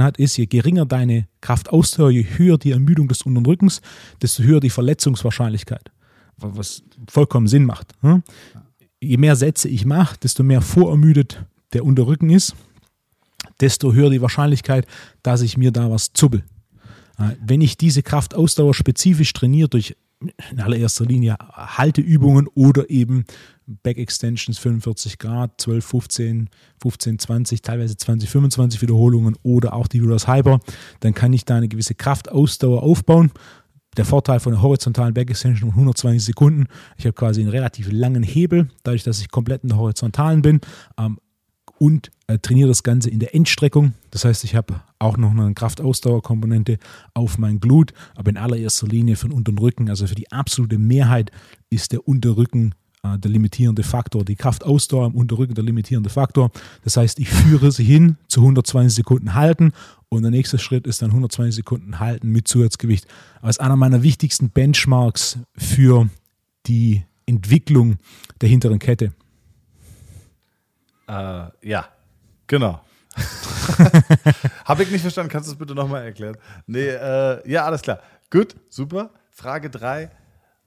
hat, ist, je geringer deine Kraftausdauer, je höher die Ermüdung des unteren Rückens, desto höher die Verletzungswahrscheinlichkeit. Was vollkommen Sinn macht. Hm? Je mehr Sätze ich mache, desto mehr vorermüdet der Unterrücken ist, desto höher die Wahrscheinlichkeit, dass ich mir da was zubbel. Äh, wenn ich diese Kraftausdauer spezifisch trainiere durch in allererster Linie Halteübungen oder eben Back Extensions 45 Grad, 12, 15, 15, 20, teilweise 20, 25 Wiederholungen oder auch die Reverse Hyper, dann kann ich da eine gewisse Kraftausdauer aufbauen. Der Vorteil von der horizontalen Back Extension um 120 Sekunden, ich habe quasi einen relativ langen Hebel, dadurch, dass ich komplett in der horizontalen bin. Ähm, und äh, trainiere das Ganze in der Endstreckung. Das heißt, ich habe auch noch eine Kraftausdauerkomponente auf mein Glut, aber in allererster Linie für den unteren Rücken, also für die absolute Mehrheit ist der Unterrücken äh, der limitierende Faktor, die Kraftausdauer im Unterrücken der limitierende Faktor. Das heißt, ich führe sie hin zu 120 Sekunden halten und der nächste Schritt ist dann 120 Sekunden halten mit Zusatzgewicht. Als einer meiner wichtigsten Benchmarks für die Entwicklung der hinteren Kette. Äh, ja, genau. Habe ich nicht verstanden. Kannst du es bitte nochmal erklären? Nee, äh, ja, alles klar. Gut, super. Frage 3.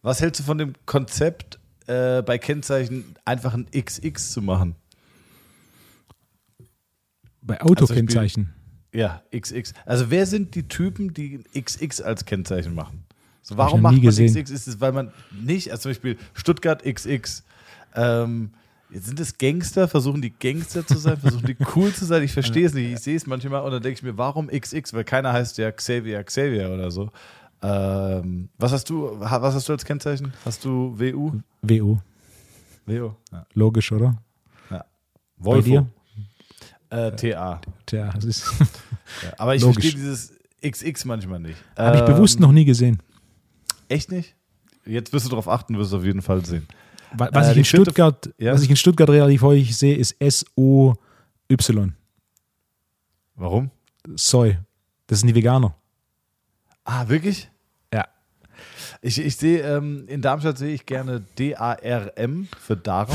Was hältst du von dem Konzept, äh, bei Kennzeichen einfach ein XX zu machen? Bei Autokennzeichen? Also ja, XX. Also wer sind die Typen, die ein XX als Kennzeichen machen? So, warum macht man gesehen. XX? Ist es, weil man nicht, also zum Beispiel Stuttgart XX, ähm, sind es Gangster? Versuchen die Gangster zu sein? Versuchen die cool zu sein? Ich verstehe es nicht. Ich sehe es manchmal und dann denke ich mir, warum XX? Weil keiner heißt ja Xavier Xavier oder so. Ähm, was hast du? Was hast du als Kennzeichen? Hast du WU? WU. WU. Ja. Logisch, oder? Ja. Volvo. Äh, TA. TA, das ist. ja, aber ich verstehe dieses XX manchmal nicht. Habe ich bewusst noch nie gesehen. Echt nicht? Jetzt wirst du darauf achten, wirst du auf jeden Fall sehen. Was, äh, ich, in Stuttgart, ja? was ich in Stuttgart relativ häufig sehe, ist S-O-Y. Warum? Soy. Das sind die Veganer. Ah, wirklich? Ja. Ich, ich sehe, ähm, in Darmstadt sehe ich gerne D-A-R-M für Darm.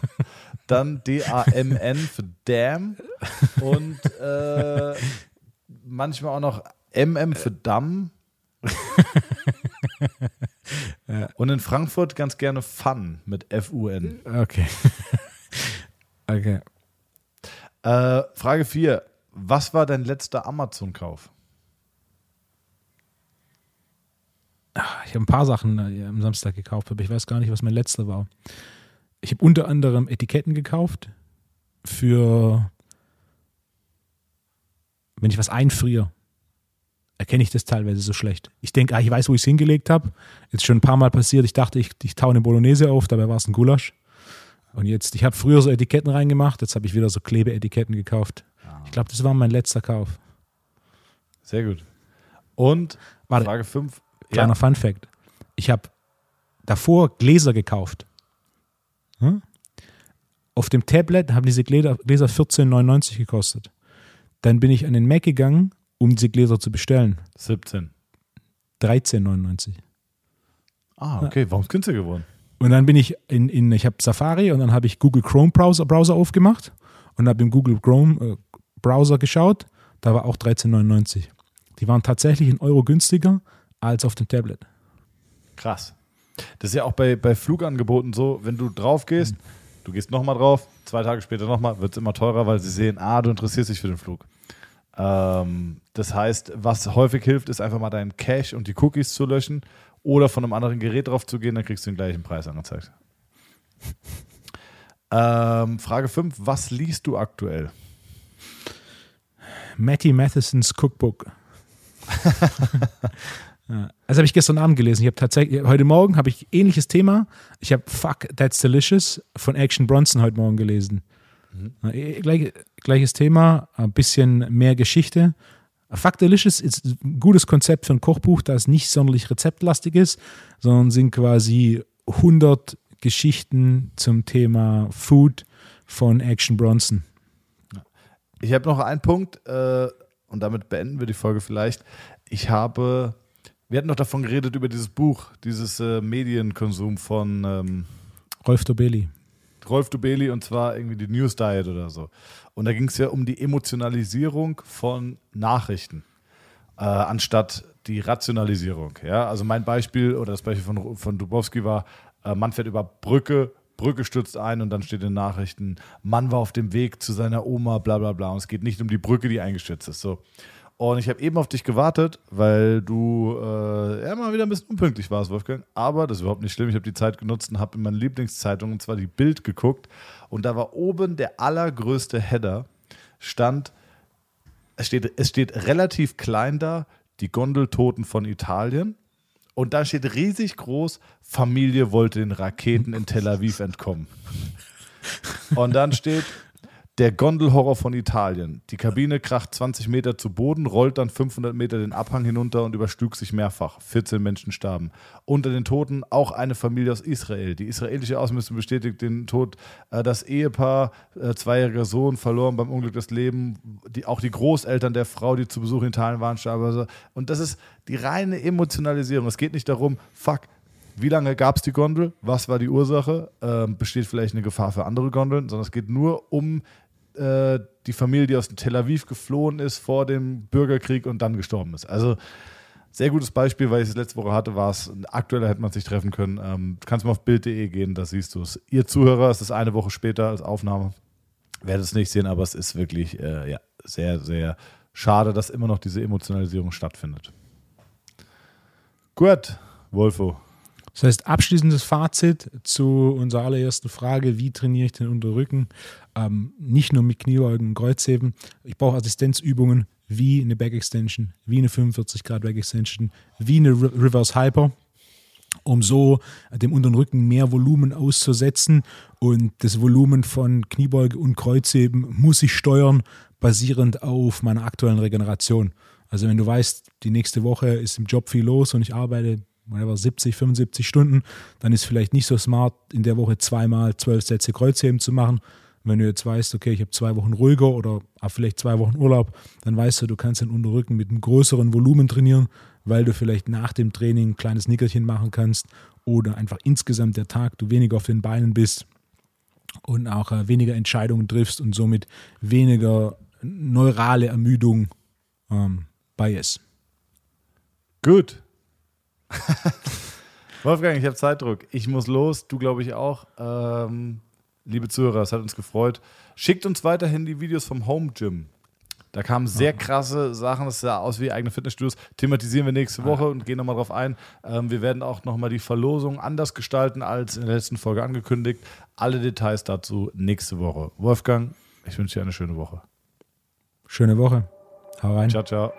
dann D-A-M-N für Dam. Und äh, manchmal auch noch M-M für Damm. Ja. Und in Frankfurt ganz gerne Fun mit F-U-N. Okay. okay. Äh, Frage 4. Was war dein letzter Amazon-Kauf? ich habe ein paar Sachen äh, am Samstag gekauft, aber ich weiß gar nicht, was mein letzter war. Ich habe unter anderem Etiketten gekauft für, wenn ich was einfriere, erkenne ich das teilweise so schlecht. Ich denke, ah, ich weiß, wo ich es hingelegt habe. Jetzt schon ein paar Mal passiert, ich dachte, ich, ich taue eine Bolognese auf, dabei war es ein Gulasch. Und jetzt, ich habe früher so Etiketten reingemacht, jetzt habe ich wieder so Klebeetiketten gekauft. Ich glaube, das war mein letzter Kauf. Sehr gut. Und Warte. Frage 5. Kleiner Fun Fact. Ich habe davor Gläser gekauft. Hm? Auf dem Tablet haben diese Gläser, Gläser 14,99 gekostet. Dann bin ich an den Mac gegangen, um diese Gläser zu bestellen. 17. 13,99. Ah, okay. Warum ist es günstiger geworden? Und dann bin ich in, in ich habe Safari und dann habe ich Google Chrome Browser, Browser aufgemacht und habe im Google Chrome äh, Browser geschaut. Da war auch 13,99. Die waren tatsächlich einen Euro günstiger als auf dem Tablet. Krass. Das ist ja auch bei, bei Flugangeboten so, wenn du drauf gehst, du gehst nochmal drauf, zwei Tage später nochmal, wird es immer teurer, weil sie sehen, ah, du interessierst dich für den Flug. Ähm, das heißt, was häufig hilft, ist einfach mal deinen Cache und die Cookies zu löschen oder von einem anderen Gerät drauf zu gehen, dann kriegst du den gleichen Preis angezeigt. ähm, Frage 5, was liest du aktuell? Matty Mathesons Cookbook. das habe ich gestern Abend gelesen. Ich habe tatsächlich, heute Morgen habe ich ähnliches Thema. Ich habe Fuck, That's Delicious von Action Bronson heute Morgen gelesen. Mhm. Gleich, gleiches Thema, ein bisschen mehr Geschichte. Fuck Delicious ist ein gutes Konzept für ein Kochbuch, das nicht sonderlich rezeptlastig ist, sondern sind quasi 100 Geschichten zum Thema Food von Action Bronson. Ich habe noch einen Punkt äh, und damit beenden wir die Folge vielleicht. Ich habe, wir hatten noch davon geredet über dieses Buch, dieses äh, Medienkonsum von ähm, Rolf Dobeli. Rolf Dubeli und zwar irgendwie die News Diet oder so. Und da ging es ja um die Emotionalisierung von Nachrichten äh, anstatt die Rationalisierung. Ja? Also mein Beispiel oder das Beispiel von, von Dubowski war, äh, man fährt über Brücke, Brücke stürzt ein und dann steht in den Nachrichten, Mann war auf dem Weg zu seiner Oma, bla bla bla. Und es geht nicht um die Brücke, die eingestürzt ist. So. Und ich habe eben auf dich gewartet, weil du äh, ja mal wieder ein bisschen unpünktlich warst, Wolfgang. Aber das ist überhaupt nicht schlimm. Ich habe die Zeit genutzt und habe in meine Lieblingszeitung, und zwar die Bild, geguckt. Und da war oben der allergrößte Header, stand, es steht, es steht relativ klein da, die Gondeltoten von Italien. Und da steht riesig groß, Familie wollte den Raketen in Tel Aviv entkommen. Und dann steht, der Gondelhorror von Italien. Die Kabine kracht 20 Meter zu Boden, rollt dann 500 Meter den Abhang hinunter und überschlug sich mehrfach. 14 Menschen starben. Unter den Toten auch eine Familie aus Israel. Die israelische Außenministerin bestätigt den Tod. Äh, das Ehepaar, äh, zweijähriger Sohn, verloren beim Unglück das Leben. Die, auch die Großeltern der Frau, die zu Besuch in Italien waren, starben. Also, und das ist die reine Emotionalisierung. Es geht nicht darum, fuck, wie lange gab es die Gondel? Was war die Ursache? Ähm, besteht vielleicht eine Gefahr für andere Gondeln? Sondern es geht nur um äh, die Familie, die aus Tel Aviv geflohen ist vor dem Bürgerkrieg und dann gestorben ist. Also sehr gutes Beispiel, weil ich es letzte Woche hatte, war es, aktueller hätte man sich treffen können. Ähm, kannst mal auf bild.de gehen, da siehst du es. Ihr Zuhörer, es ist eine Woche später als Aufnahme, werdet es nicht sehen, aber es ist wirklich äh, ja, sehr, sehr schade, dass immer noch diese Emotionalisierung stattfindet. Gut, Wolfo. Das heißt, abschließendes Fazit zu unserer allerersten Frage, wie trainiere ich den Unterrücken? Ähm, nicht nur mit Kniebeugen und Kreuzheben. Ich brauche Assistenzübungen wie eine Back Extension, wie eine 45 Grad Back Extension, wie eine Reverse Hyper, um so dem unteren Rücken mehr Volumen auszusetzen. Und das Volumen von Kniebeuge und Kreuzheben muss ich steuern, basierend auf meiner aktuellen Regeneration. Also wenn du weißt, die nächste Woche ist im Job viel los und ich arbeite whatever, 70, 75 Stunden, dann ist vielleicht nicht so smart, in der Woche zweimal zwölf Sätze Kreuzheben zu machen. Wenn du jetzt weißt, okay, ich habe zwei Wochen ruhiger oder vielleicht zwei Wochen Urlaub, dann weißt du, du kannst den Unterrücken mit einem größeren Volumen trainieren, weil du vielleicht nach dem Training ein kleines Nickerchen machen kannst oder einfach insgesamt der Tag du weniger auf den Beinen bist und auch äh, weniger Entscheidungen triffst und somit weniger neurale Ermüdung ähm, bei ist. Gut, Wolfgang, ich habe Zeitdruck. Ich muss los, du glaube ich auch. Ähm, liebe Zuhörer, es hat uns gefreut. Schickt uns weiterhin die Videos vom Home Gym. Da kamen sehr krasse Sachen, das sah aus wie eigene Fitnessstudios. Thematisieren wir nächste Woche und gehen nochmal drauf ein. Ähm, wir werden auch nochmal die Verlosung anders gestalten als in der letzten Folge angekündigt. Alle Details dazu nächste Woche. Wolfgang, ich wünsche dir eine schöne Woche. Schöne Woche. Hau rein. Ciao, ciao.